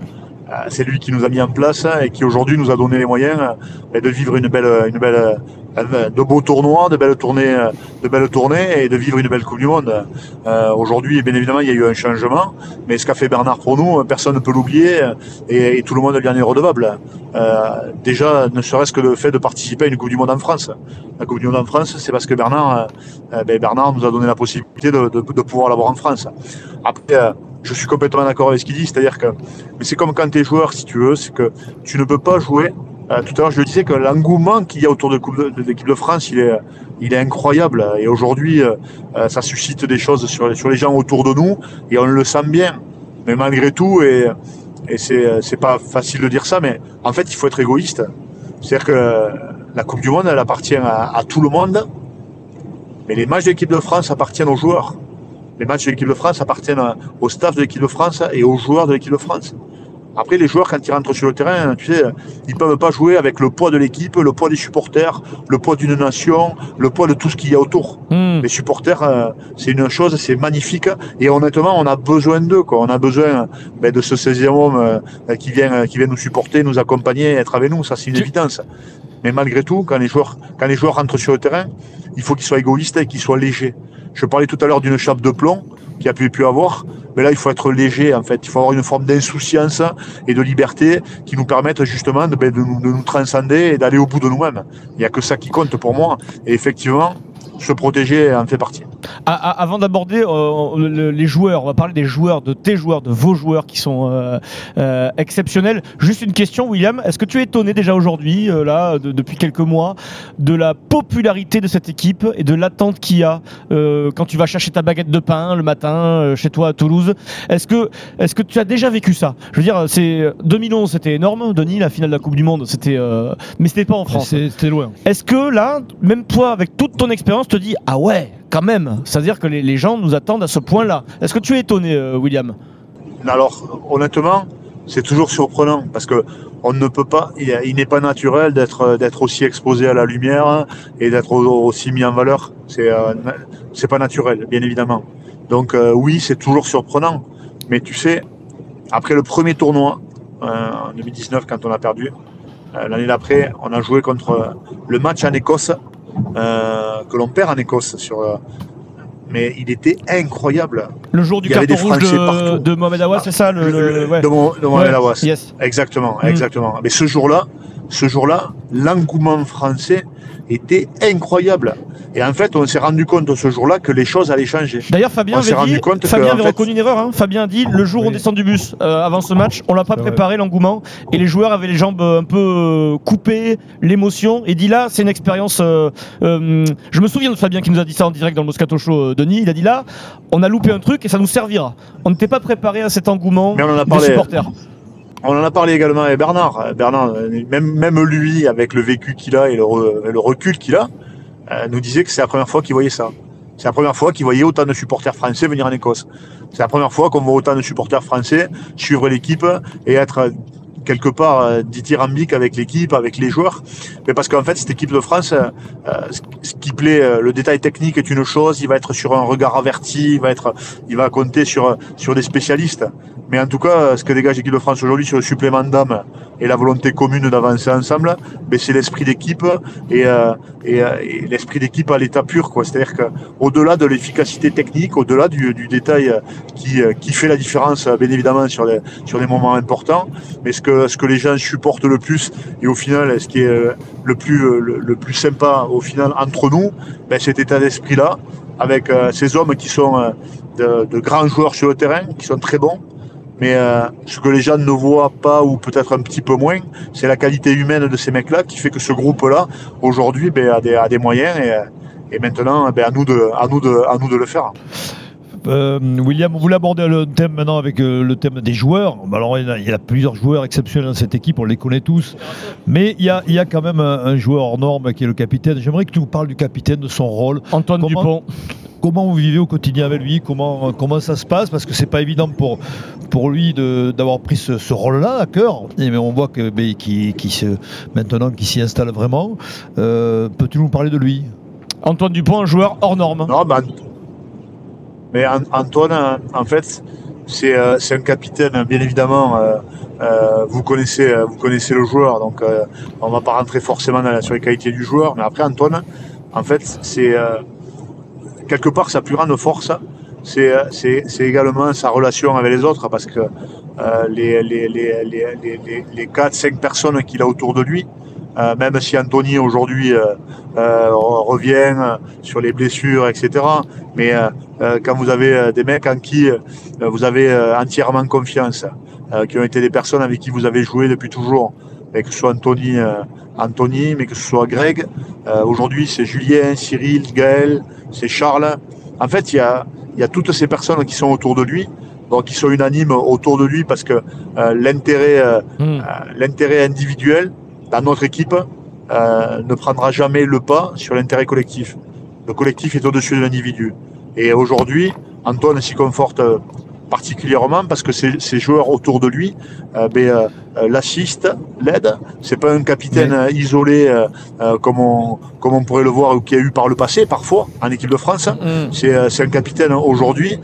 Euh, c'est lui qui nous a mis en place hein, et qui aujourd'hui nous a donné les moyens euh, de vivre une belle, une belle, euh, de beaux tournois, de belles tournées, de belles tournées et de vivre une belle Coupe du Monde. Aujourd'hui, bien évidemment, il y a eu un changement, mais ce qu'a fait Bernard pour nous, personne ne peut l'oublier et, tout le monde lui en est redevable. Euh, déjà, ne serait-ce que le fait de participer à une Coupe du Monde en France. La Coupe du Monde en France, c'est parce que Bernard, ben, Bernard nous a donné la possibilité de, de, pouvoir l'avoir en France. Après, je suis complètement d'accord avec ce qu'il dit, c'est-à-dire que, mais c'est comme quand tu es joueur, si tu veux, c'est que tu ne peux pas jouer. Euh, tout à l'heure, je le disais que l'engouement qu'il y a autour de, coupe de, de l'équipe de France, il est, incroyable. Et aujourd'hui, euh, euh, ça suscite des choses sur, les gens autour de nous, et on le sent bien. Mais malgré tout, et, et c'est, pas facile de dire ça, mais en fait, il faut être égoïste. C'est-à-dire que la Coupe du Monde, elle appartient à, à tout le monde, mais les matchs de l'équipe de France appartiennent aux joueurs. Les matchs de l'équipe de France appartiennent au staff de l'équipe de France et aux joueurs de l'équipe de France. Après, les joueurs, quand ils rentrent sur le terrain, tu sais, ils peuvent pas jouer avec le poids de l'équipe, le poids des supporters, le poids d'une nation, le poids de tout ce qu'il y a autour. Hmm. Les supporters, euh, c'est une chose, c'est magnifique. Et honnêtement, on a besoin d'eux, quoi. On a besoin ben, de ce 16e homme euh, qui vient, qui vient nous supporter, nous accompagner, être avec nous. Ça, c'est une évidence. Mais malgré tout, quand les joueurs, quand les joueurs rentrent sur le terrain, il faut qu'ils soient égoïstes et qu'ils soient légers. Je parlais tout à l'heure d'une chape de plomb qui a pu, pu avoir. Mais là, il faut être léger, en fait. Il faut avoir une forme d'insouciance et de liberté qui nous permettent justement de, ben, de, nous, de nous transcender et d'aller au bout de nous-mêmes. Il n'y a que ça qui compte pour moi. Et effectivement, se protéger en fait partie. Ah, ah, avant d'aborder euh, le- les joueurs, on va parler des joueurs, de tes joueurs, de vos joueurs qui sont euh, euh, exceptionnels. Juste une question, William. Est-ce que tu es étonné déjà aujourd'hui, euh, là, de- depuis quelques mois, de la popularité de cette équipe et de l'attente qu'il y a euh, quand tu vas chercher ta baguette de pain le matin euh, chez toi à Toulouse? Est-ce que, est-ce que tu as déjà vécu ça? Je veux dire, c'est 2011, c'était énorme, Denis, la finale de la Coupe du Monde, c'était, euh, mais c'était pas en France. C'était loin. Est-ce que là, même toi, avec toute ton expérience, te dis ah ouais, quand même, c'est-à-dire que les, gens nous attendent à ce point-là. Est-ce que tu es étonné, euh, William? Alors, honnêtement, c'est toujours surprenant parce que on ne peut pas, il, n'est pas naturel d'être d'être aussi exposé à la lumière et d'être au- aussi mis en valeur. C'est euh, c'est pas naturel, bien évidemment. Donc euh, oui, c'est toujours surprenant. Mais tu sais, après le premier tournoi euh, en 2019, quand on a perdu, euh, l'année d'après, on a joué contre euh, le match en Écosse euh, que l'on perd en Écosse sur. euh, mais il était incroyable. Le jour du carton rouge de, de Mohamed Awas, c'est ça le, Le- le- ouais. de Mohamed Ouais. Awas. Yes. Exactement, Mm. exactement. Mais ce jour-là, ce jour-là, l'engouement français était incroyable. Et en fait, on s'est rendu compte ce jour-là que les choses allaient changer. D'ailleurs, Fabien On avait, dit, compte Fabien en avait fait- reconnu une erreur. hein. Fabien a dit le jour où on descend du bus euh, avant ce match, on l'a pas préparé l'engouement et les joueurs avaient les jambes euh, un peu euh, coupées, l'émotion. Et dit là, c'est une expérience. euh, euh, je me souviens de Fabien qui nous a dit ça en direct dans le Moscato Show, euh, Denis. Il a dit là, on a loupé un truc et ça nous servira. On n'était pas préparé à cet engouement Mais on en a des supporters. On en a parlé également avec Bernard. Euh, Bernard, euh, même, lui, avec le vécu qu'il a et le, re- le recul qu'il a, euh, nous disait que c'est la première fois qu'il voyait ça. C'est la première fois qu'il voyait autant de supporters français venir en Écosse. C'est la première fois qu'on voit autant de supporters français suivre l'équipe et être quelque part dithyrambique avec l'équipe, avec les joueurs. Mais parce qu'en fait, cette équipe de France, ce- qui plaît, le détail technique est une chose, il va être sur un regard averti, il va compter sur des spécialistes. Mais en tout cas, ce que dégage l'équipe de France aujourd'hui sur le supplément d'âme et la volonté commune d'avancer ensemble, ben c'est l'esprit d'équipe et, euh, euh, et l'esprit d'équipe à l'état pur. C'est-à-dire qu'au-delà de l'efficacité technique, au-delà du, détail euh, qui, qui fait la différence, bien évidemment, sur les, sur les moments importants, mais ce que, ce que les gens supportent le plus et au final, ce qui est le plus, le, plus sympa au final entre nous, ben, cet état d'esprit-là, avec ces hommes qui sont de grands joueurs sur le terrain, qui sont très bons, mais euh, ce que les gens ne voient pas, ou peut-être un petit peu moins, c'est la qualité humaine de ces mecs-là qui fait que ce groupe-là, aujourd'hui, ben, a, des, a des moyens et, euh, et maintenant, ben, à, nous de, à, nous de, à nous de le faire. Euh, William, vous voulez aborder le thème maintenant avec euh, le thème des joueurs. Bah, Alors, il y, a, il y a plusieurs joueurs exceptionnels dans cette équipe, on les connaît tous. Mais il y a, il y a quand même un, un joueur hors norme qui est le capitaine. J'aimerais que tu nous parles du capitaine, de son rôle. Antoine Comment- Dupont. Comment vous vivez au quotidien avec lui? Comment, comment ça se passe? Parce que c'est pas évident pour, pour lui de- d'avoir pris ce, ce rôle-là à cœur. Et, mais on voit que qui, qui se, maintenant qu'il s'y installe vraiment. Euh, Peux-tu nous parler de lui? Antoine Dupont, un joueur hors norme. Non, ben, mais An- Antoine, en fait, c'est euh, c'est un capitaine, bien évidemment. euh, euh, vous connaissez, vous connaissez le joueur, donc euh, on va pas rentrer forcément dans la- sur les qualités du joueur. Mais après, Antoine, en fait, c'est quelque part sa plus grande force. C'est également sa relation avec les autres, parce que les, les, les, les 4-5 personnes qu'il a autour de lui, euh, même si Anthony aujourd'hui euh, euh, revient sur les blessures, etc. Mais quand vous avez des mecs en qui vous avez entièrement confiance, qui ont été des personnes avec qui vous avez joué depuis toujours, et que ce soit Anthony, Anthony, mais que ce soit Greg, aujourd'hui c'est Julien, Cyril, Gaël, c'est Charles. En fait, il y a, il y a toutes ces personnes qui sont autour de lui, donc qui sont unanimes autour de lui parce que euh, l'intérêt euh, Hmm. l'intérêt individuel notre équipe, euh, ne prendra jamais le pas sur l'intérêt collectif. Le collectif est au-dessus de l'individu. Et aujourd'hui, Antoine s'y conforte euh, particulièrement parce que ces, joueurs autour de lui euh, ben, euh, euh, l'assistent, l'aident. C'est pas un capitaine euh, isolé comme, on, comme on pourrait le voir ou qui a eu par le passé parfois en équipe de France. Mm. C'est, un capitaine aujourd'hui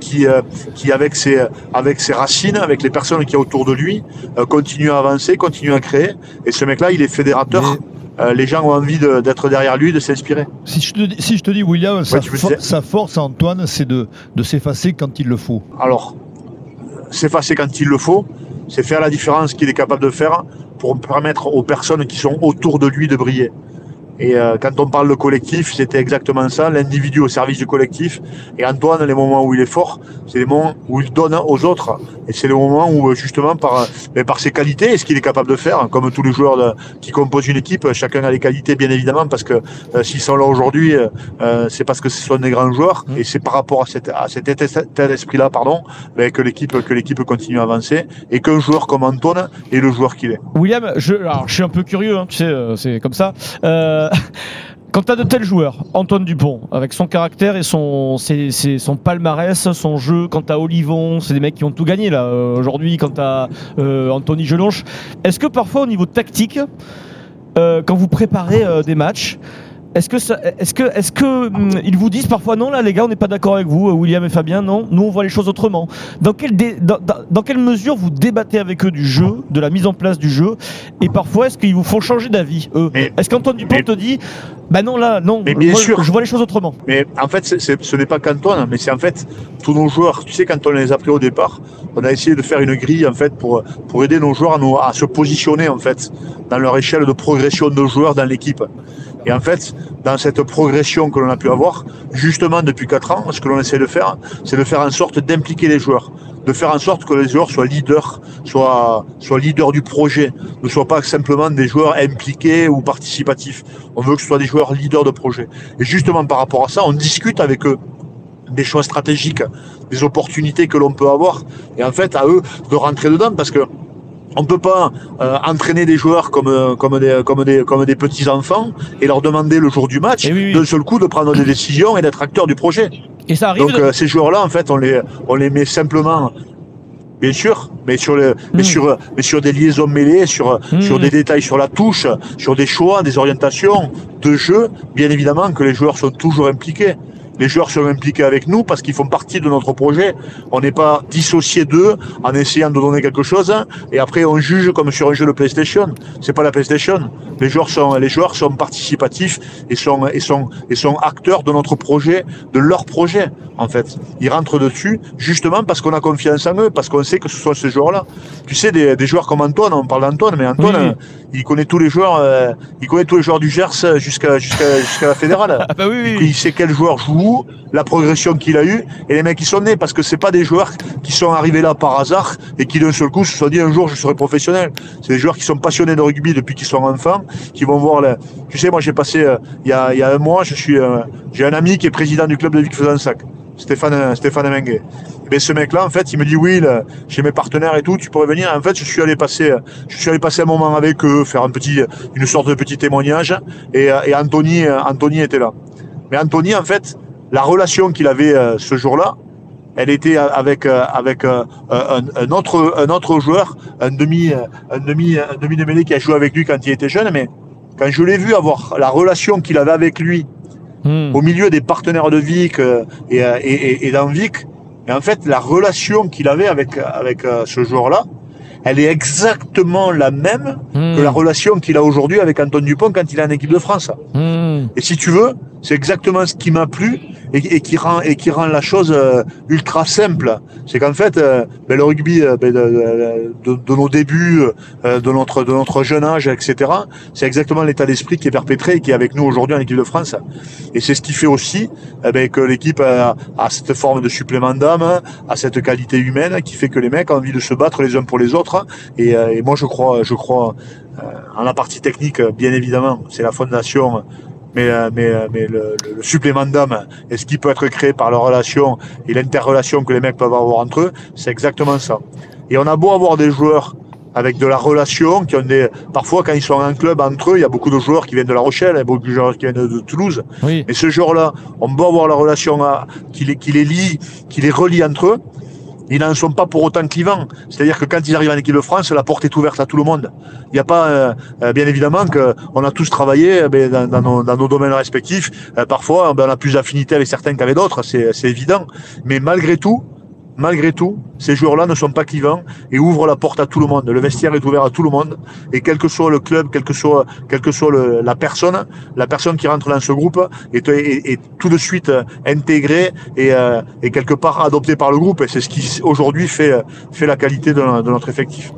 qui, qui avec ses, avec ses racines, avec les personnes qui y a autour de lui, continue à avancer, continue à créer. Et ce mec-là, il est fédérateur. Mais- Euh, les gens ont envie de- d'être derrière lui, de s'inspirer. Si je te, dis- si je te dis, William, sa, force à Antoine, c'est de, de s'effacer quand il le faut. Alors, s'effacer quand il le faut, c'est faire la différence qu'il est capable de faire pour permettre aux personnes qui sont autour de lui de briller. Et euh, quand on parle de collectif, c'était exactement ça, l'individu au service du collectif. Et Antoine, les moments où il est fort, c'est les moments où il donne aux autres. Et c'est le moment où, euh, justement, par, mais par ses qualités et ce qu'il est capable de faire, comme tous les joueurs de- qui composent une équipe, chacun a les qualités, bien évidemment, parce que euh, s'ils sont là aujourd'hui, euh, euh, c'est parce que ce sont des grands joueurs. Mmh. Et c'est par rapport à, cette, à cet état d'esprit-là, pardon, ben, que l'équipe que l'équipe continue à avancer et qu'un joueur comme Antoine est le joueur qu'il est. William, je, alors, je suis un peu curieux, hein, tu sais, euh, c'est comme ça. Euh, quand tu as de tels joueurs, Antoine Dupont, avec son caractère et son, palmarès, son jeu, quand tu Olivon, c'est des mecs qui ont tout gagné là. euh, Aujourd'hui, quand tu as Anthony Gelonche, est-ce que parfois au niveau tactique, euh, quand vous préparez euh, des matchs, est-ce que, ça- est-ce que, est-ce que hum, ils vous disent parfois non là les gars on n'est pas d'accord avec vous euh, William et Fabien non nous on voit les choses autrement dans quelle, dé- dans, dans- dans quelle mesure vous débattez avec eux du jeu de la mise en place du jeu et parfois est-ce qu'ils vous font changer d'avis eux Mais- est-ce qu'Antoine Dupont mais- te dit bah non là non Mais bien moi, sûr. je vois les choses autrement Mais en fait, c'est- c'est- ce n'est pas qu'Antoine, mais c'est en fait tous nos joueurs. Tu sais, quand on les a pris au départ, on a essayé de faire une grille en fait pour, pour aider nos joueurs à, nous- à se positionner en fait dans leur échelle de progression de joueurs dans l'équipe. Et en fait, dans cette progression que l'on a pu avoir, justement depuis 4 ans, ce que l'on essaie de faire, c'est de faire en sorte d'impliquer les joueurs, de faire en sorte que les joueurs soient leaders, soient, leaders du projet, ne soient pas simplement des joueurs impliqués ou participatifs. On veut que ce soit des joueurs leaders de projet. Et justement par rapport à ça, on discute avec eux des choix stratégiques, des opportunités que l'on peut avoir, et en fait à eux de rentrer dedans parce que on peut pas euh, entraîner des joueurs comme euh, comme des comme des comme des petits enfants et leur demander le jour du match Eh oui, oui. d'un seul coup de prendre des décisions et d'être acteur du projet. et ça arrive Donc de- euh, ces joueurs-là, en fait, on les, on les met simplement, bien sûr, mais sur, le, mais Mm. sur, mais sur des liaisons mêlées, sur, Mm. sur des détails sur la touche, sur des choix, des orientations de jeu. Bien évidemment que les joueurs sont toujours impliqués. Les joueurs sont impliqués avec nous parce qu'ils font partie de notre projet. On n'est pas dissocié d'eux en essayant de donner quelque chose hein, et après on juge comme sur un jeu de PlayStation. C'est pas la PlayStation. Les joueurs sont, les joueurs sont participatifs et sont, et sont, et sont acteurs de notre projet, de leur projet en fait. Ils rentrent dessus justement parce qu'on a confiance en eux, parce qu'on sait que ce sont ces joueurs-là. Tu sais, des, des joueurs comme Antoine, on parle d'Antoine, mais Antoine, Oui, euh, il connaît tous les joueurs, euh, il connaît tous les joueurs du Gers euh, jusqu'à jusqu'à jusqu'à la fédérale. ah bah oui, oui, Il sait quel joueur joue la progression qu'il a eue et les mecs qui sont nés parce que c'est pas des joueurs qui sont arrivés là par hasard et qui d'un seul coup se sont dit un jour je serai professionnel. C'est des joueurs qui sont passionnés de rugby depuis qu'ils sont enfants, qui vont voir le... Tu sais, moi j'ai passé euh, il y, a, y a un mois, je suis euh, j'ai un ami qui est président du club de Vic Fezensac, Stéphane euh, Stéphane Mengue. Mais ce mec-là, en fait, il me dit oui, là, chez mes partenaires et tout, tu pourrais venir. En fait, je suis allé passer, je suis allé passer un moment avec eux, faire une sorte de petit témoignage. Et, et Anthony, Anthony était là. Mais Anthony, en fait, la relation qu'il avait euh, ce jour-là, elle était avec euh, avec euh, un, un autre un autre joueur, un demi un demi un demi de mêlée qui a joué avec lui quand il était jeune. Mais quand je l'ai vu avoir la relation qu'il avait avec lui Hmm. au milieu des partenaires de Vic et, et, et, et dans Vic, et en fait la relation qu'il avait avec avec ce joueur-là, elle est exactement la même Hmm. que la relation qu'il a aujourd'hui avec Antoine Dupont quand il est en équipe de France. Hmm. Et si tu veux, c'est exactement ce qui m'a plu et, et qui rend et qui rend la chose euh, ultra simple. C'est qu'en fait, euh, ben, le rugby euh, ben, de, de- de nos débuts, de notre de notre jeune âge, etc. C'est exactement l'état d'esprit qui est perpétré et qui est avec nous aujourd'hui en équipe de France. Et c'est ce qui fait aussi eh ben, que l'équipe a, a cette forme de supplément d'âme, a cette qualité humaine qui fait que les mecs ont envie de se battre les uns pour les autres. Et, et moi, je crois, je crois en la partie technique, bien évidemment, c'est la fondation mais, euh, mais, euh, mais le, le- le supplément d'âme et ce qui peut être créé par la relation et l'interrelation que les mecs peuvent avoir entre eux, c'est exactement ça. Et on a beau avoir des joueurs avec de la relation, qui ont des, parfois quand ils sont en club entre eux, il y a beaucoup de joueurs qui viennent de La Rochelle, et beaucoup de joueurs qui viennent de, Toulouse. Oui. Et ce jour-là, on peut avoir la relation à- qui, les, qui les lie, qui les relie entre eux. Ils n'en sont pas pour autant clivants. C'est-à-dire que quand ils arrivent en équipe de France, la porte est ouverte à tout le monde. Il n'y a pas, euh, euh, bien évidemment, que on a tous travaillé euh, ben, dans, nos, domaines respectifs. Parfois, ben, on a plus d'affinité avec certains qu'avec d'autres, c'est évident. Mais malgré tout, malgré tout, ces joueurs-là ne sont pas clivants et ouvrent la porte à tout le monde. Le vestiaire est ouvert à tout le monde et quel que soit le club, quel que soit, quel que soit la personne, la personne qui rentre dans ce groupe est, tout de suite intégrée et, euh, et quelque part adoptée par le groupe. Et c'est ce qui aujourd'hui fait, fait la qualité de notre effectif.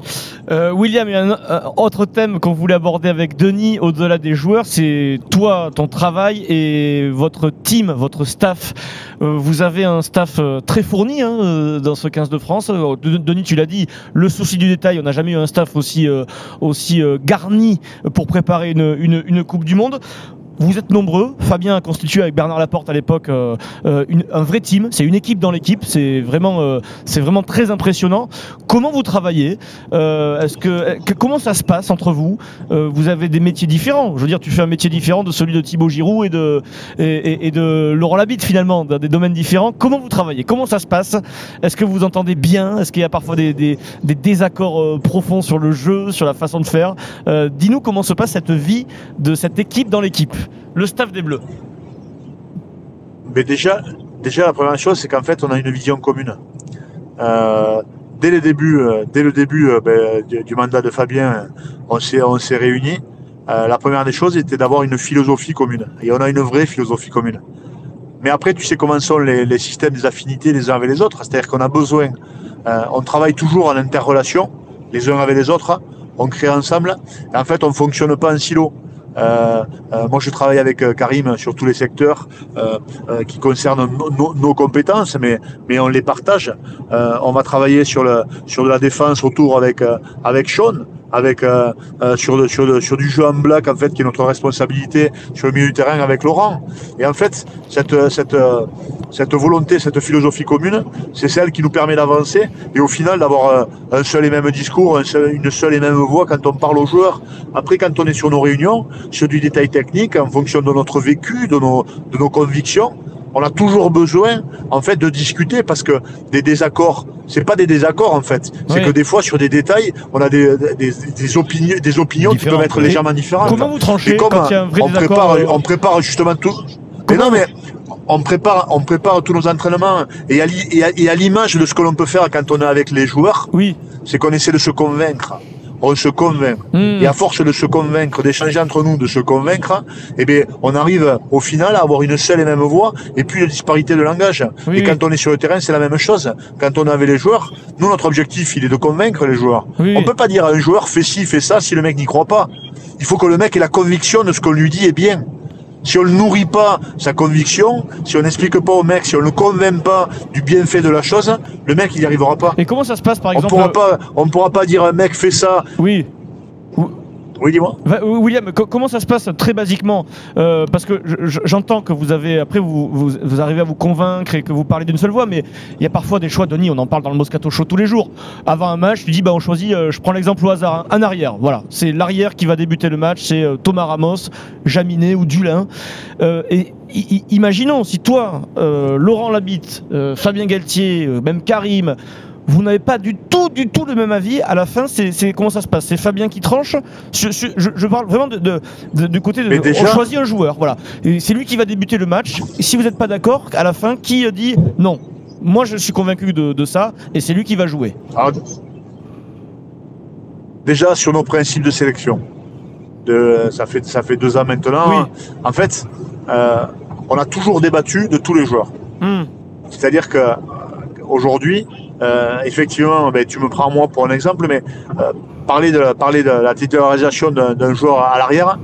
Euh, William, il y a un, un autre thème qu'on voulait aborder avec Denis, au-delà des joueurs, c'est toi, ton travail et votre team, votre staff. Euh, vous avez un staff euh, très fourni hein, euh, dans ce 15 de France. Euh, De- Denis, tu l'as dit, le souci du détail, on n'a jamais eu un staff aussi, euh, aussi euh, garni pour préparer une, une Coupe du Monde. Vous êtes nombreux. Fabien a constitué avec Bernard Laporte à l'époque euh, euh, un vrai team. C'est une équipe dans l'équipe. C'est vraiment, euh, c'est vraiment très impressionnant. Comment vous travaillez Euh, Est-ce que, que- comment ça se passe entre vous Euh, Vous avez des métiers différents? Je veux dire, tu fais un métier différent de celui de Thibaut Giroud et de et, et- de Laurent Labitte finalement, dans des domaines différents. Comment vous travaillez? Comment ça se passe? Est-ce que vous entendez bien? Est-ce qu'il y a parfois des, des- des désaccords euh, profonds sur le jeu, sur la façon de faire? Euh, Dis-nous comment se passe cette vie de cette équipe dans l'équipe, le staff des Bleus. Mais déjà, déjà la première chose, c'est qu'en fait, on a une vision commune. Euh, dès le début, euh, dès le début euh, ben, du, mandat de Fabien, on s'est, on s'est réunis. La première des choses était d'avoir une philosophie commune. Et on a une vraie philosophie commune. Mais après, tu sais comment sont les, systèmes des affinités les uns avec les autres. C'est-à-dire qu'on a besoin, on travaille toujours en interrelation, les uns avec les autres. On crée ensemble. En fait, on fonctionne pas en silo. Euh, euh, moi, je travaille avec euh, Karim sur tous les secteurs euh, euh, qui concernent no- no- nos compétences, mais, mais on les partage. On va travailler sur, le, sur de la défense autour avec, avec Sean, avec, euh, euh, sur, sur, sur du jeu en black, en fait, qui est notre responsabilité sur le milieu du terrain avec Laurent. Et en fait, cette, cette, euh, cette volonté, cette philosophie commune, c'est celle qui nous permet d'avancer et au final d'avoir un seul et même discours, une seule et même voix quand on parle aux joueurs. Après, quand on est sur nos réunions, sur du détail technique, en fonction de notre vécu, de nos, de nos convictions, on a toujours besoin, en fait, de discuter parce que des désaccords, c'est pas des désaccords, en fait. C'est Oui. que des fois, sur des détails, on a des, des, des opinions, des opinions qui peuvent être légèrement différentes. Comment vous tranchez Et comme quand il y a un vrai on prépare, euh, on prépare justement tout. Mais non, mais on prépare, on prépare tous nos entraînements et à, l'i- et à- et à l'image de ce que l'on peut faire quand on est avec les joueurs, Oui. c'est qu'on essaie de se convaincre. On se convainc. Hmm. Et à force de se convaincre, d'échanger entre nous, de se convaincre, eh bien, on arrive au final à avoir une seule et même voix et puis de disparité de langage. Oui, et oui. quand on est sur le terrain, c'est la même chose. Quand on est avec les joueurs, nous, notre objectif, il est de convaincre les joueurs. Oui. On peut pas dire à un joueur, fais ci, fais ça, si le mec n'y croit pas. Il faut que le mec ait la conviction de ce qu'on lui dit est bien. Si on ne nourrit pas sa conviction, si on n'explique pas au mec, si on ne le convainc pas du bienfait de la chose, le mec, il n'y arrivera pas. Et comment ça se passe par On exemple pourra pas, on pourra pas dire à un mec, fais ça. Oui. Oui, dis-moi. Euh, William, co- comment ça se passe très basiquement Euh, Parce que je- je- j'entends que vous avez après vous, arrivez à vous convaincre et que vous parlez d'une seule voix, mais il y a parfois des choix. Denis, on en parle dans le Moscato Show tous les jours. Avant un match, tu dis bah on choisit. euh, je prends l'exemple au hasard, hein, un arrière. Voilà, c'est l'arrière qui va débuter le match. C'est Thomas Ramos, Jaminet ou Dulin. Et imaginons si toi, Laurent Labitte, Fabien Galtier, même Karim. Vous n'avez pas du tout, du tout le même avis. À la fin, c'est comment ça se passe? C'est Fabien qui tranche. Je, je- je- je parle vraiment de, de- de- du côté de. Mais déjà- on choisit un joueur, voilà. C'est lui qui va débuter le match. Si vous n'êtes pas d'accord, à la fin, qui dit non? Moi, je suis convaincu de, de ça, et c'est lui qui va jouer. Alors, déjà sur nos principes de sélection, de, ça, fait, ça fait deux ans maintenant, Oui. en fait, euh, on a toujours débattu de tous les joueurs. Hmm. C'est-à-dire que aujourd'hui, euh, effectivement, ben, tu me prends moi pour un exemple, mais euh, parler, de, la- parler de la titularisation d'un joueur à l'arrière,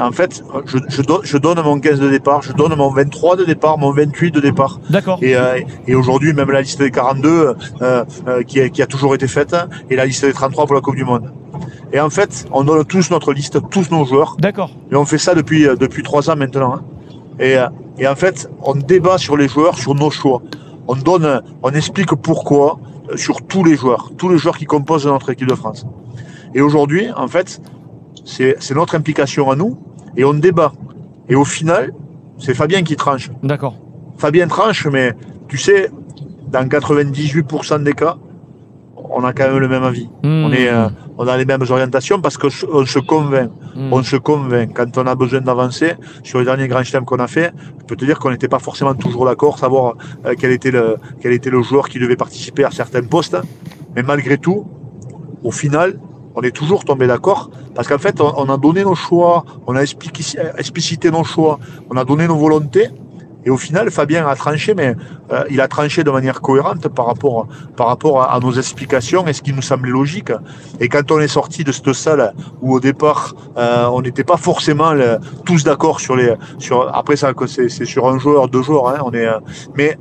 en fait, je, je, donne, je donne mon 15 de départ, je donne mon 23 de départ, mon 28 de départ. D'accord. Et, euh, et aujourd'hui, même la liste des 42 euh, euh, qui, a, qui a toujours été faite, et la liste des 33 pour la Coupe du Monde. Et en fait, on donne tous notre liste, tous nos joueurs, D'accord. et on fait ça depuis depuis trois ans maintenant. hein. Et, et en fait, on débat sur les joueurs, sur nos choix. On donne, on explique pourquoi euh, sur tous les joueurs, tous les joueurs qui composent notre équipe de France. Et aujourd'hui, en fait, c'est c'est notre implication à nous et on débat. Et au final, c'est Fabien qui tranche. D'accord. Fabien tranche, mais tu sais, dans 98% des cas, on a quand même le même avis. Hmm. On, est, euh, on a les mêmes orientations parce qu'on se convainc. Hmm. On se convainc. Quand on a besoin d'avancer, sur les derniers grands chelems qu'on a fait, je peux te dire qu'on n'était pas forcément toujours d'accord, savoir euh, quel, était le, quel était le joueur qui devait participer à certains postes. Mais malgré tout, au final, on est toujours tombé d'accord parce qu'en fait, on, on a donné nos choix, on a expliqué- explicité nos choix, on a donné nos volontés. Et au final, Fabien a tranché, mais euh, il a tranché de manière cohérente par rapport, par rapport à, nos explications et ce qui nous semblait logique. Et quand on est sorti de cette salle où au départ euh, on n'était pas forcément le- tous d'accord sur les, sur après ça c'est sur un joueur, deux joueurs, hein, on est, euh, mais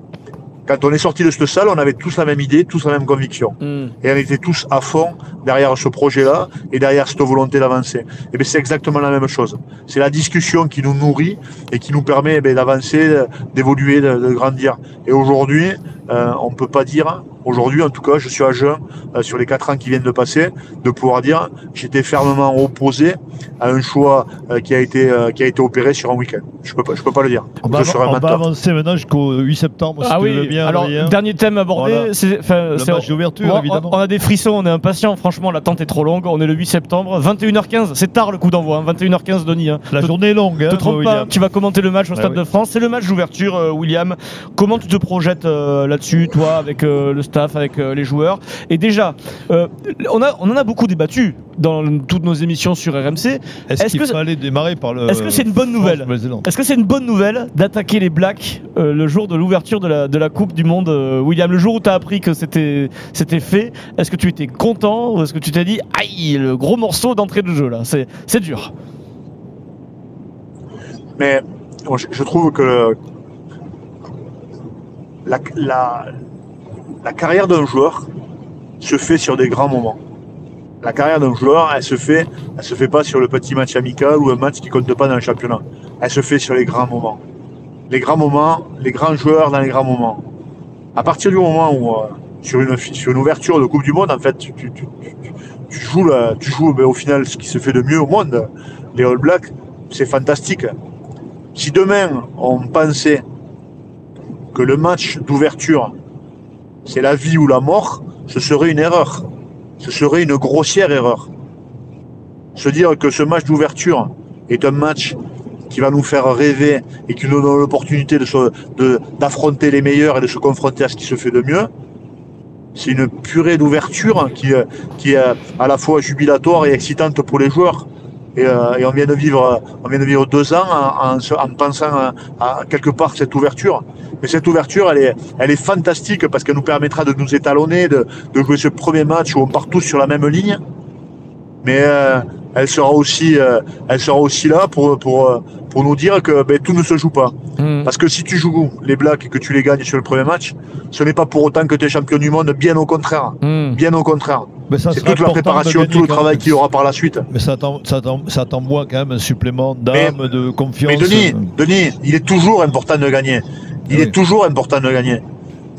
quand on est sorti de cette salle, on avait tous la même idée, tous la même conviction. Hmm. Et on était tous à fond derrière ce projet-là et derrière cette volonté d'avancer. Et bien c'est exactement la même chose. C'est la discussion qui nous nourrit et qui nous permet eh ben, d'avancer, d'évoluer, de, de grandir. Et aujourd'hui, euh, on ne peut pas dire, aujourd'hui en tout cas, je suis à jeun euh, sur les quatre ans qui viennent de passer, de pouvoir dire j'étais fermement opposé à un choix euh, qui a été euh, qui a été opéré sur un week-end. Je peux pas, je peux pas le dire. On va, on avancer maintenant jusqu'au 8 septembre. si Ah tu oui, veux bien, alors Adrien. dernier thème abordé, Voilà. c'est Le c'est- match d'ouverture, on, évidemment. on a des frissons, on est impatient, franchement l'attente est trop longue, on est le 8 septembre, 21h15, c'est tard le coup d'envoi, hein, 21h15 Denis. Hein. La Te- journée est longue. Hein, te trompe pas, tu vas commenter le match au Ouais, Stade oui. de France, c'est le match d'ouverture euh, William. Comment tu te projettes euh, là-dessus, toi, avec euh, le staff, avec euh, les joueurs Et déjà, euh, on, a, on en a beaucoup débattu dans toutes nos émissions sur RMC. Est-ce est-ce qu'il que- fallait démarrer par le. est-ce que c'est une bonne nouvelle Est-ce que c'est une bonne nouvelle d'attaquer les Blacks euh, le jour de l'ouverture de la, de la Coupe du Monde, euh, William? Le jour où tu as appris que c'était c'était fait, est-ce que tu étais content ou est-ce que tu t'es dit, aïe, le gros morceau d'entrée de jeu là, c'est c'est dur? Mais bon, je, je trouve que le- la, la, la carrière d'un joueur se fait sur des grands moments. La carrière d'un joueur, elle se fait, se fait pas sur le petit match amical ou un match qui compte pas dans le championnat. Elle se fait sur les grands moments. Les grands moments, les grands joueurs dans les grands moments. À partir du moment où, euh, sur une, ouverture de Coupe du Monde, en fait, tu, joues, tu joues ben, au final ce qui se fait de mieux au monde, les All Blacks, c'est fantastique. Si demain on pensait que le match d'ouverture c'est la vie ou la mort, ce serait une erreur. Ce serait une grossière erreur. Se dire que ce match d'ouverture est un match qui va nous faire rêver et qui nous donne l'opportunité d'affronter les meilleurs et de se confronter à ce qui se fait de mieux, c'est une purée d'ouverture qui, euh, qui est à la fois jubilatoire et excitante pour les joueurs. Et, euh, et on vient de vivre, on vient de vivre deux ans en, en en pensant à, à quelque part cette ouverture. Mais cette ouverture, elle est, elle est fantastique parce qu'elle nous permettra de nous étalonner, de, de jouer ce premier match où on part tous sur la même ligne. Mais euh, elle sera aussi, euh, elle sera aussi là pour pour euh, pour nous dire que ben, tout ne se joue pas. Hmm. Parce que si tu joues les Blacks et que tu les gagnes sur le premier match, ce n'est pas pour autant que tu es champion du monde, bien au contraire. Hmm. Bien au contraire. C'est toute la préparation, tout le travail qu'il y aura par la suite. Mais ça t'en- ça t'en- ça t'envoie quand même un supplément d'âme, de confiance. Mais Denis, Denis, il est toujours important de gagner. Il Oui. est toujours important de gagner.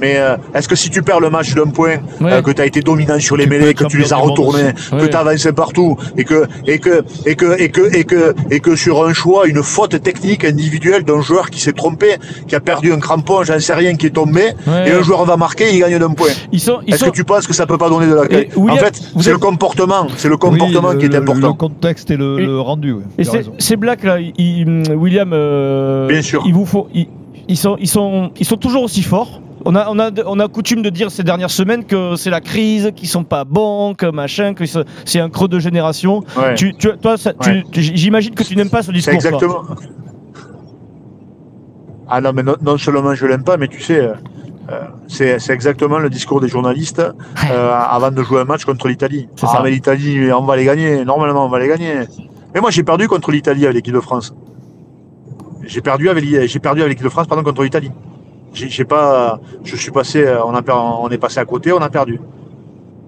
Mais euh, est-ce que si tu perds le match d'un point, Ouais. euh, que tu as été dominant sur les Tu mêlées, que tu les as retournés, que tu as avancé partout, et que, et que, et que, et que, et que, et que sur un choix, une faute technique individuelle d'un joueur qui s'est trompé, qui a perdu un crampon, j'en sais rien, qui est tombé, Ouais. et un joueur va marquer, il gagne d'un point. Ils sont, ils Est-ce sont... que tu penses que ça peut pas donner de la Et En William, fait, c'est êtes- le comportement, c'est le Oui, comportement le- qui est important. Le contexte et le, Et- le rendu. oui. Et ces, blacks là, William, euh, Bien sûr. il vous faut, ils sont, ils sont, ils sont toujours aussi forts. On a, on a, on a coutume de dire ces dernières semaines que c'est la crise, qu'ils sont pas bons, que machin, que c'est un creux de génération. Ouais. Tu, tu, toi, ça- tu- Ouais. tu- j'imagine que tu n'aimes pas ce discours. toi. exactement. Ah non, mais non, non seulement je l'aime pas, mais tu sais, euh, euh, c'est exactement le discours des journalistes euh, avant de jouer un match contre l'Italie. C'est Ah, ça. mais l'Italie, on va les gagner. Normalement, on va les gagner. Mais moi, j'ai perdu contre l'Italie avec l'équipe de France. J'ai perdu avec l'I- j'ai perdu avec l'équipe de France pardon contre l'Italie. J'ai pas, je suis passé, euh, on a on est passé à côté, on a perdu.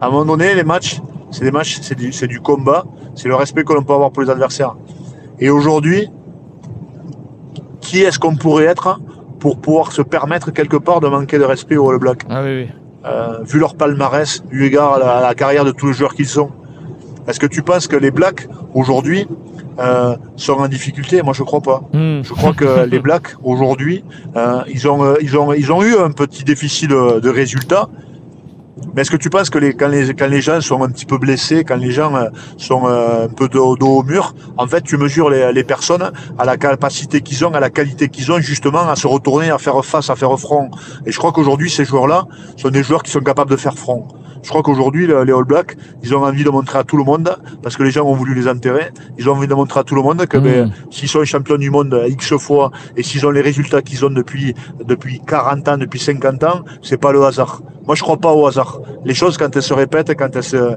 À un moment donné, les matchs, c'est des matchs, c'est du, c'est du combat, c'est le respect que l'on peut avoir pour les adversaires. Et aujourd'hui, qui est-ce qu'on pourrait être pour pouvoir se permettre quelque part de manquer de respect aux All Blacks? Ah oui, oui. euh, Vu leur palmarès, eu égard à la, à la carrière de tous les joueurs qu'ils sont. Est-ce que tu penses que les Blacks, aujourd'hui, euh, sont en difficulté Moi, je crois pas. Hmm. Je crois que les Blacks, aujourd'hui, euh, ils, ont, euh, ils, ont, ils ont eu un petit déficit de, de résultats. Mais est-ce que tu penses que les, quand, les, quand les gens sont un petit peu blessés, quand les gens euh, sont euh, un peu dos, dos au mur, en fait, tu mesures les, les personnes à la capacité qu'ils ont, à la qualité qu'ils ont, justement, à se retourner, à faire face, à faire front. Et je crois qu'aujourd'hui, ces joueurs-là sont des joueurs qui sont capables de faire front. Je crois qu'aujourd'hui, le- les All Blacks, ils ont envie de montrer à tout le monde, parce que les gens ont voulu les enterrer, ils ont envie de montrer à tout le monde que Mm. ben, s'ils sont champions du monde X fois et s'ils ont les résultats qu'ils ont depuis, depuis 40 ans, depuis 50 ans, c'est pas le hasard. Moi, je crois pas au hasard. Les choses, quand elles se répètent, quand elles se,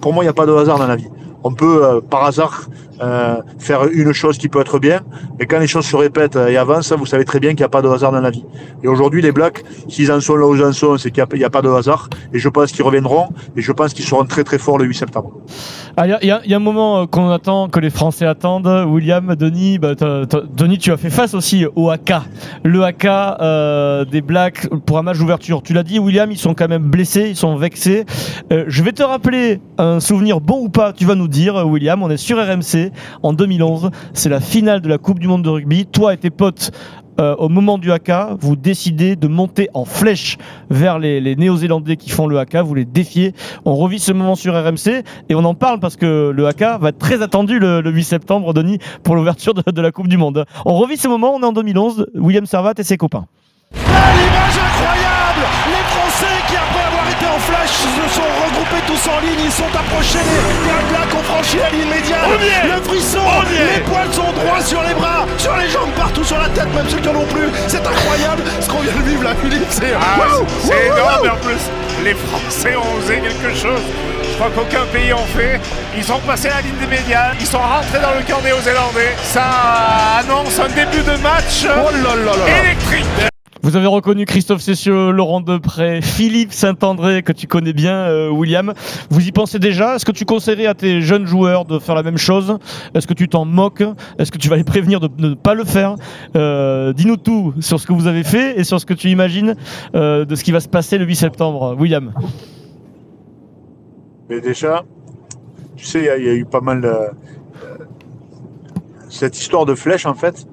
pour moi, il n'y a pas de hasard dans la vie. On peut, euh, par hasard, euh, faire une chose qui peut être bien, mais quand les choses se répètent et avancent, vous savez très bien qu'il n'y a pas de hasard dans la vie. Et aujourd'hui, les Blacks, s'ils en sont là où ils en sont, c'est qu'il n'y a, pas de hasard. Et je pense qu'ils reviendront, et je pense qu'ils seront très très forts le 8 septembre. Ah, Il y, a- un moment euh, qu'on attend, que les Français attendent. William, Denis, bah, Denis, tu as fait face aussi au AK. Le AK euh, des Blacks pour un match d'ouverture. Tu l'as dit, William, ils sont quand même blessés, ils sont vexés. Je vais te rappeler un souvenir bon ou pas, tu vas nous dire, William. On est sur RMC en 2011. C'est la finale de la Coupe du Monde de rugby. Toi et tes potes. euh, au moment du haka, vous décidez de monter en flèche vers les, Néo-Zélandais qui font le haka, vous les défiez. On revit ce moment sur RMC et on en parle parce que le haka va être très attendu le, le 8 septembre, Denis, pour l'ouverture de, la Coupe du Monde. On revit ce moment, on est en 2011, William Servat et ses copains. Tous en ligne, ils sont approchés, All Blacks ont franchi la ligne médiane. Le frisson, les poils sont droits sur les bras, sur les jambes, partout sur la tête, même ceux qui en ont plus. C'est incroyable ce qu'on vient de vivre là, Philippe. C'est Ah, énorme en plus les Français ont osé quelque chose. Je crois qu'aucun pays en fait. Ils ont passé la ligne des médias, ils sont rentrés dans le camp néo-zélandais. Ça annonce un début de match Oh là là là là. électrique. Vous avez reconnu Christophe Cessieux, Laurent Depré, Philippe Saint-André, que tu connais bien, euh, William. Vous y pensez déjà? Est-ce que tu conseillerais à tes jeunes joueurs de faire la même chose? Est-ce que tu t'en moques? Est-ce que tu vas les prévenir de ne pas le faire? Euh, Dis-nous tout sur ce que vous avez fait et sur ce que tu imagines euh, de ce qui va se passer le 8 septembre. William Mais déjà, tu sais, il y a- eu pas mal de. cette histoire de flèche, en fait,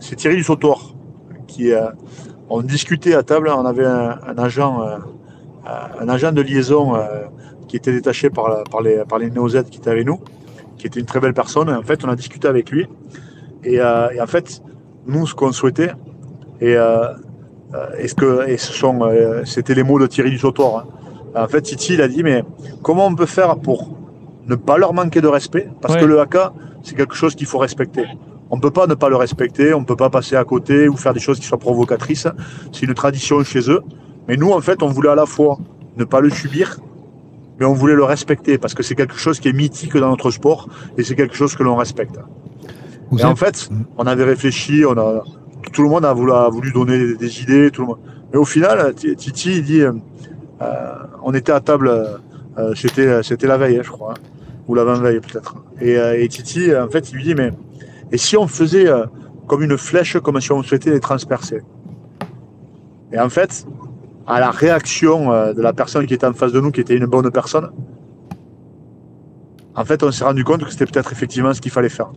c'est Thierry Dussautoir qui. euh, on discutait à table, on avait un, un agent, euh, un agent de liaison euh, qui était détaché par, la- par les, par les qui était avec nous, qui était une très belle personne. En fait, on a discuté avec lui. Et, et en fait, nous, ce qu'on souhaitait, et, est-ce que, et ce sont, c'était les mots de Thierry Dussautoir. hein. En fait, Titi, il a dit, mais comment on peut faire pour ne pas leur manquer de respect? Parce Ouais. que le haka, c'est quelque chose qu'il faut respecter. On ne peut pas ne pas le respecter, on ne peut pas passer à côté ou faire des choses qui soient provocatrices. C'est une tradition chez eux. Mais nous, en fait, on voulait à la fois ne pas le subir, mais on voulait le respecter parce que c'est quelque chose qui est mythique dans notre sport et c'est quelque chose que l'on respecte. Vous Et en fait, on avait réfléchi, on a, tout le monde a voulu, a voulu donner des, idées, tout le monde. Mais au final, Ti- Titi, il dit, euh, euh, on était à table, euh, c'était, c'était la veille, hein, je crois, hein, ou l'avant-veille peut-être. Et, euh, et Titi, en fait, il lui dit, mais et si on faisait euh, comme une flèche, comme si on souhaitait les transpercer? Et en fait, à la réaction euh, de la personne qui était en face de nous, qui était une bonne personne, en fait, on s'est rendu compte que c'était peut-être effectivement ce qu'il fallait faire.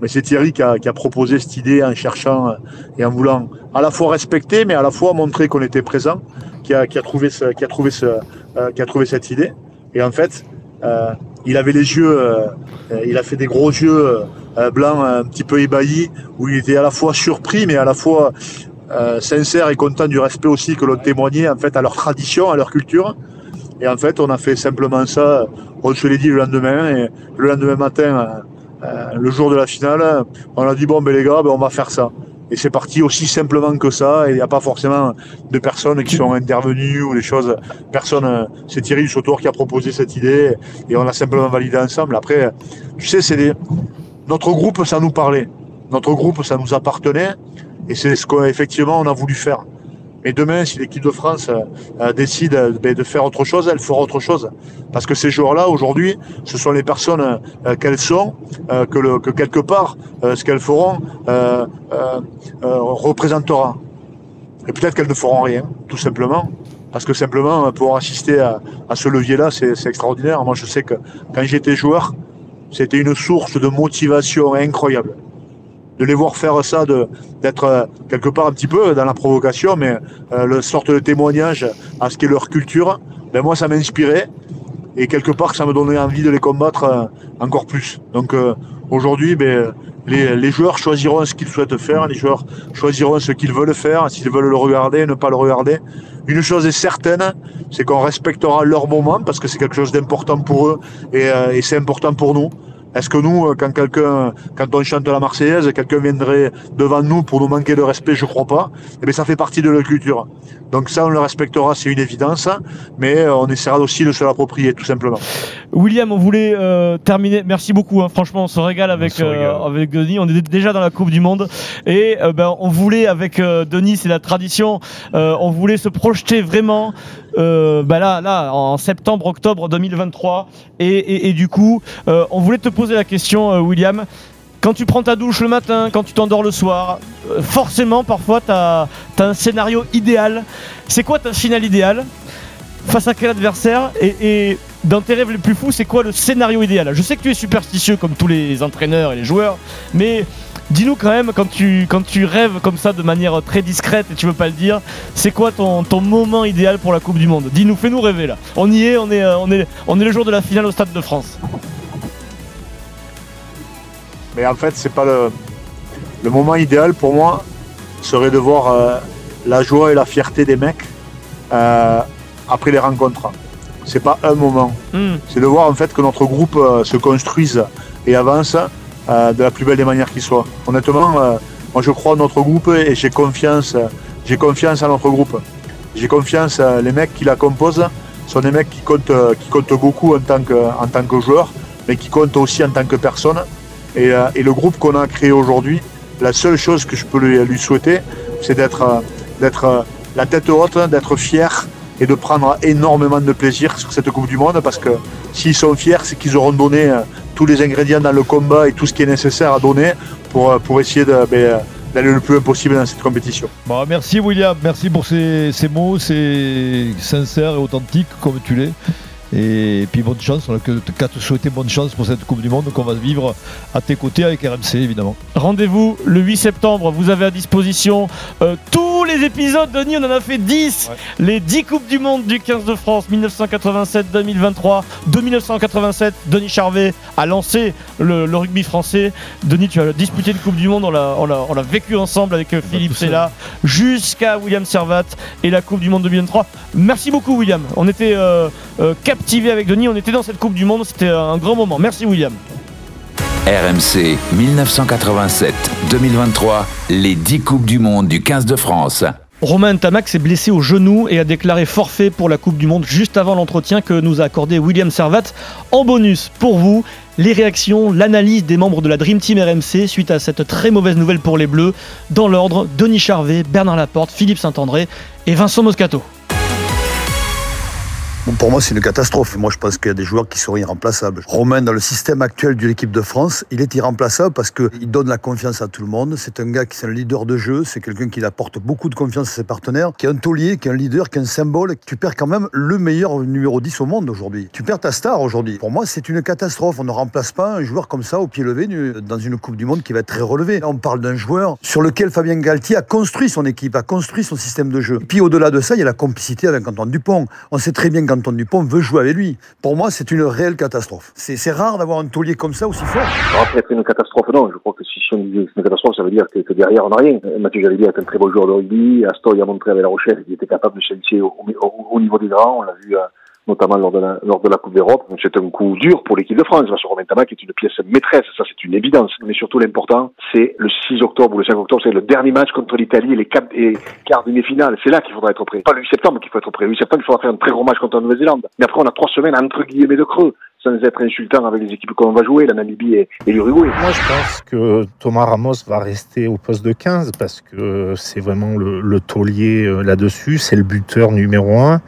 Mais c'est Thierry qui a, proposé cette idée en cherchant euh, et en voulant à la fois respecter, mais à la fois montrer qu'on était présent, qui a, trouvé, qui a trouvé cette idée. Et en fait, euh, il avait les yeux, euh, euh, il a fait des gros yeux blancs un petit peu ébahis, où il était à la fois surpris, mais à la fois sincère et content du respect aussi que l'on témoignait en fait à leur tradition, à leur culture. Et en fait, on a fait simplement ça. On se l'est dit le lendemain et le lendemain matin, le jour de la finale, on a dit bon ben les gars, ben, on va faire ça. Et c'est parti aussi simplement que ça. Et il n'y a pas forcément de personnes qui sont intervenues ou des choses. Personne. C'est Thierry Dussautoir qui a proposé cette idée et on l'a simplement validé ensemble. Après, tu sais, c'est des... notre groupe, ça nous parlait. Notre groupe, ça nous appartenait. Et c'est ce qu'effectivement on a voulu faire. Mais demain, si l'équipe de France euh, euh, décide euh, ben, de faire autre chose, elle fera autre chose. Parce que ces joueurs-là, aujourd'hui, ce sont les personnes qu'elles sont, que, quelque part, ce qu'elles feront représentera. Et peut-être qu'elles ne feront rien, tout simplement. parce que simplement, pouvoir assister à, ce levier-là, c'est extraordinaire. Moi, je sais que quand j'étais joueur, c'était une source de motivation incroyable. De les voir faire ça, d'être euh, quelque part un petit peu dans la provocation, mais euh, le sorte de témoignage à ce qu'est leur culture, ben moi, ça m'inspirait. Et quelque part, ça me donnait envie de les combattre euh, encore plus. Donc aujourd'hui, ben, les, joueurs choisiront ce qu'ils souhaitent faire, les joueurs choisiront ce qu'ils veulent faire, s'ils veulent le regarder, ne pas le regarder. Une chose est certaine, c'est qu'on respectera leur moment parce que c'est quelque chose d'important pour eux et c'est important pour nous. Est-ce que nous, euh, quand quelqu'un, quand on chante la Marseillaise, quelqu'un viendrait devant nous pour nous manquer de respect? Je crois pas. Eh bien, ça fait partie de la culture. Donc ça, on le respectera, c'est une évidence, mais euh, on essaiera aussi de se l'approprier, tout simplement. William, on voulait euh, terminer. Merci beaucoup. hein. Franchement, on se régale avec se régale. euh, avec Denis. On est déjà dans la Coupe du Monde et euh, ben on voulait avec euh, Denis, c'est la tradition. euh, on voulait se projeter vraiment. Euh, ben là, là, en septembre, octobre 2023. Et, et, et du coup, euh, on voulait te poser la question, euh, William. Quand tu prends ta douche le matin, quand tu t'endors le soir, euh, forcément, parfois, tu as, un scénario idéal. C'est quoi ta finale idéale Face à quel adversaire et, et dans tes rêves les plus fous, c'est quoi le scénario idéal? Je sais que tu es superstitieux comme tous les entraîneurs et les joueurs, mais dis-nous quand même, quand tu, quand tu rêves comme ça de manière très discrète et tu veux pas le dire, c'est quoi ton, ton moment idéal pour la Coupe du Monde? Dis-nous, fais-nous rêver là. On y est, on est, euh, on est, on est le jour de la finale au Stade de France. Mais en fait, c'est pas le, le moment idéal pour moi serait de voir euh, la joie et la fierté des mecs euh, après les rencontres. C'est pas un moment. Hmm. C'est de voir en fait que notre groupe euh, se construise et avance euh, de la plus belle des manières qui soit. Honnêtement, euh, moi je crois en notre groupe et j'ai confiance, j'ai en notre groupe. J'ai confiance, euh, les mecs qui la composent sont des mecs qui comptent, beaucoup en tant que, en tant que joueurs, mais qui comptent aussi en tant que personnes. Et, le groupe qu'on a créé aujourd'hui, la seule chose que je peux lui, souhaiter, c'est d'être d'être la tête haute, d'être fier et de prendre énormément de plaisir sur cette Coupe du Monde parce que s'ils sont fiers, c'est qu'ils auront donné tous les ingrédients dans le combat et tout ce qui est nécessaire à donner pour, euh, pour essayer ben, euh, d'aller le plus loin possible dans cette compétition. Bon, merci William, merci pour ces, ces mots, c'est sincère et authentique comme tu l'es. Et puis bonne chance, on n'a que- qu'à te souhaiter bonne chance pour cette Coupe du Monde qu'on va vivre à tes côtés avec RMC évidemment. Rendez-vous le 8 septembre. Vous avez à disposition euh, tous les épisodes. Denis, on en a fait 10. Les 10 Coupes du Monde du 15 de France 1987-2023. De 1987, Denis Charvet a lancé le, le rugby français. Denis, tu as disputé une Coupe du Monde. On l'a, on l'a- on l'a vécu ensemble avec euh, Philippe. Sella jusqu'à William Servat et la Coupe du Monde 2023. Merci beaucoup, William. On était euh, euh, captivés avec Denis. On était dans cette Coupe du Monde. C'était un grand moment. Merci, William. RMC 1987-2023, les 10 Coupes du Monde du 15 de France. Romain Tamac s'est blessé au genou et a déclaré forfait pour la Coupe du Monde juste avant l'entretien que nous a accordé William Servat. En bonus, pour vous, les réactions, l'analyse des membres de la Dream Team RMC suite à cette très mauvaise nouvelle pour les Bleus. Dans l'ordre, Denis Charvet, Bernard Laporte, Philippe Saint-André et Vincent Moscato. Pour moi, c'est une catastrophe. Moi, je pense qu'il y a des joueurs qui seront irremplaçables. Romain, dans le système actuel de l'équipe de France, il est irremplaçable parce qu'il donne la confiance à tout le monde. C'est un gars qui est un leader de jeu. C'est quelqu'un qui apporte beaucoup de confiance à ses partenaires, qui est un taulier, qui est un leader, qui est un symbole. Tu perds quand même le meilleur numéro 10 au monde aujourd'hui. Tu perds ta star aujourd'hui. Pour moi, c'est une catastrophe. On ne remplace pas un joueur comme ça au pied levé dans une Coupe du Monde qui va être très relevée. On parle d'un joueur sur lequel Fabien Galtier a construit son équipe, a construit son système de jeu. Puis au-delà de ça, il y a la complicité avec Antoine Dupont. On sait très bien qu'Antoine Dupont veut jouer avec lui. Pour moi, c'est une réelle catastrophe. C'est rare d'avoir un taulier comme ça aussi fort. Après, être une catastrophe, non. Je crois que si on disait que c'est une catastrophe, ça veut dire que, derrière, on n'a rien. Euh, Mathieu Jalibert est un très beau joueur de rugby. Astor, il a montré avec La Rochelle qu'il était capable de chantier au, au- au niveau des grands. On l'a vu euh, notamment lors de, la, lors de la Coupe d'Europe. C'est un coup dur pour l'équipe de France. Parce que Romain Tamac est une pièce maîtresse. Ça, c'est une évidence. Mais surtout, l'important, c'est le 6 octobre ou le 5 octobre. C'est le dernier match contre l'Italie et les quarts, et quarts demi-finales. C'est là qu'il faudra être prêt. Pas le 8 septembre qu'il faut être prêt. Le 8 septembre, il faudra faire un très gros match contre la Nouvelle-Zélande. Mais après, on a trois semaines entre guillemets de creux. Sans être insultant avec les équipes qu'on va jouer, la Namibie et, l'Uruguay. Moi, je pense que Thomas Ramos va rester au poste de 15 parce que c'est vraiment le, le taulier euh, là-dessus. C'est le buteur numéro un.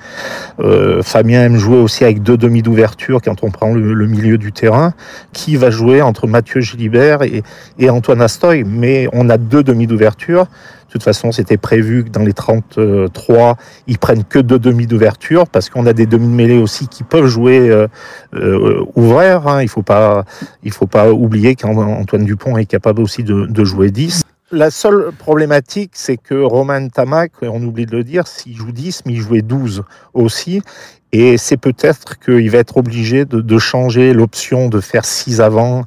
Euh, Fabien aime jouer aussi avec deux demi d'ouverture quand on prend le, le milieu du terrain. Qui va jouer entre Mathieu Gilibert et, et Antoine Astoy? Mais on a deux demi d'ouverture. De toute façon, c'était prévu que dans les 33, ils prennent que deux demi d'ouverture parce qu'on a des demi de mêlée aussi qui peuvent jouer euh, euh, ouvert. Hein. Il faut pas, faut pas oublier qu'Antoine Dupont est capable aussi de, de jouer 10. La seule problématique, c'est que Roman Tamac, on oublie de le dire, s'il joue 10, mais il jouait 12 aussi. Et c'est peut-être qu'il va être obligé de, de changer l'option de faire 6 avant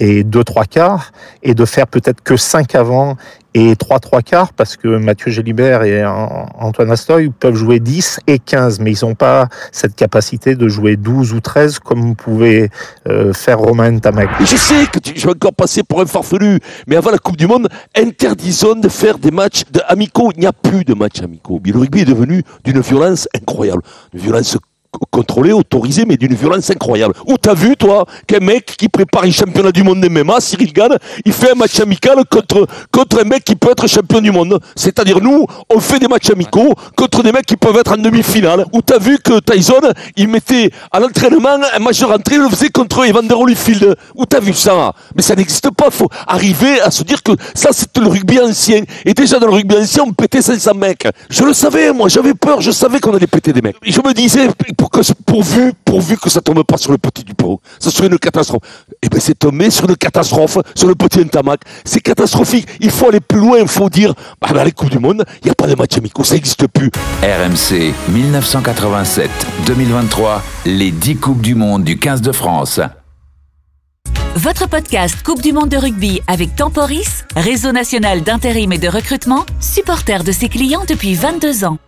et 2 3 quarts et de faire peut-être que 5 avant et 3 3 quarts parce que Mathieu Gélibert et Antoine Astoy peuvent jouer 10 et 15 mais ils n'ont pas cette capacité de jouer 12 ou 13 comme pouvait euh, faire Romain Tamac. Je sais que tu, je vais encore passer pour un farfelu mais avant la Coupe du Monde interdisons de faire des matchs de amicaux. Il n'y a plus de matchs amicaux. Le rugby est devenu d'une violence incroyable. Une violence contrôlé, autorisé, mais d'une violence incroyable. Où t'as vu, toi, qu'un mec qui prépare un championnat du monde MMA, Cyril Gann, il fait un match amical contre, contre un mec qui peut être champion du monde. C'est-à-dire, nous, on fait des matchs amicaux contre des mecs qui peuvent être en demi-finale. Où t'as vu que Tyson, il mettait à l'entraînement un match de rentrée, il le faisait contre Evander Holyfield. Où t'as vu ça? Mais ça n'existe pas. Faut arriver à se dire que ça, c'est le rugby ancien. Et déjà, dans le rugby ancien, on pétait 500 mecs. Je le savais, moi, j'avais peur, je savais qu'on allait péter des mecs. Je me disais, pour que, pourvu, pourvu que ça tombe pas sur le petit Dupont. Ça serait une catastrophe. Eh ben, c'est tombé sur une catastrophe, sur le petit Ntamak. C'est catastrophique. Il faut aller plus loin. Il faut dire, bah, dans les Coupes du Monde, il n'y a pas de match amicaux. Ça n'existe plus. RMC 1987-2023, les 10 Coupes du Monde du 15 de France. Votre podcast Coupe du Monde de rugby avec Temporis, réseau national d'intérim et de recrutement, supporter de ses clients depuis 22 ans.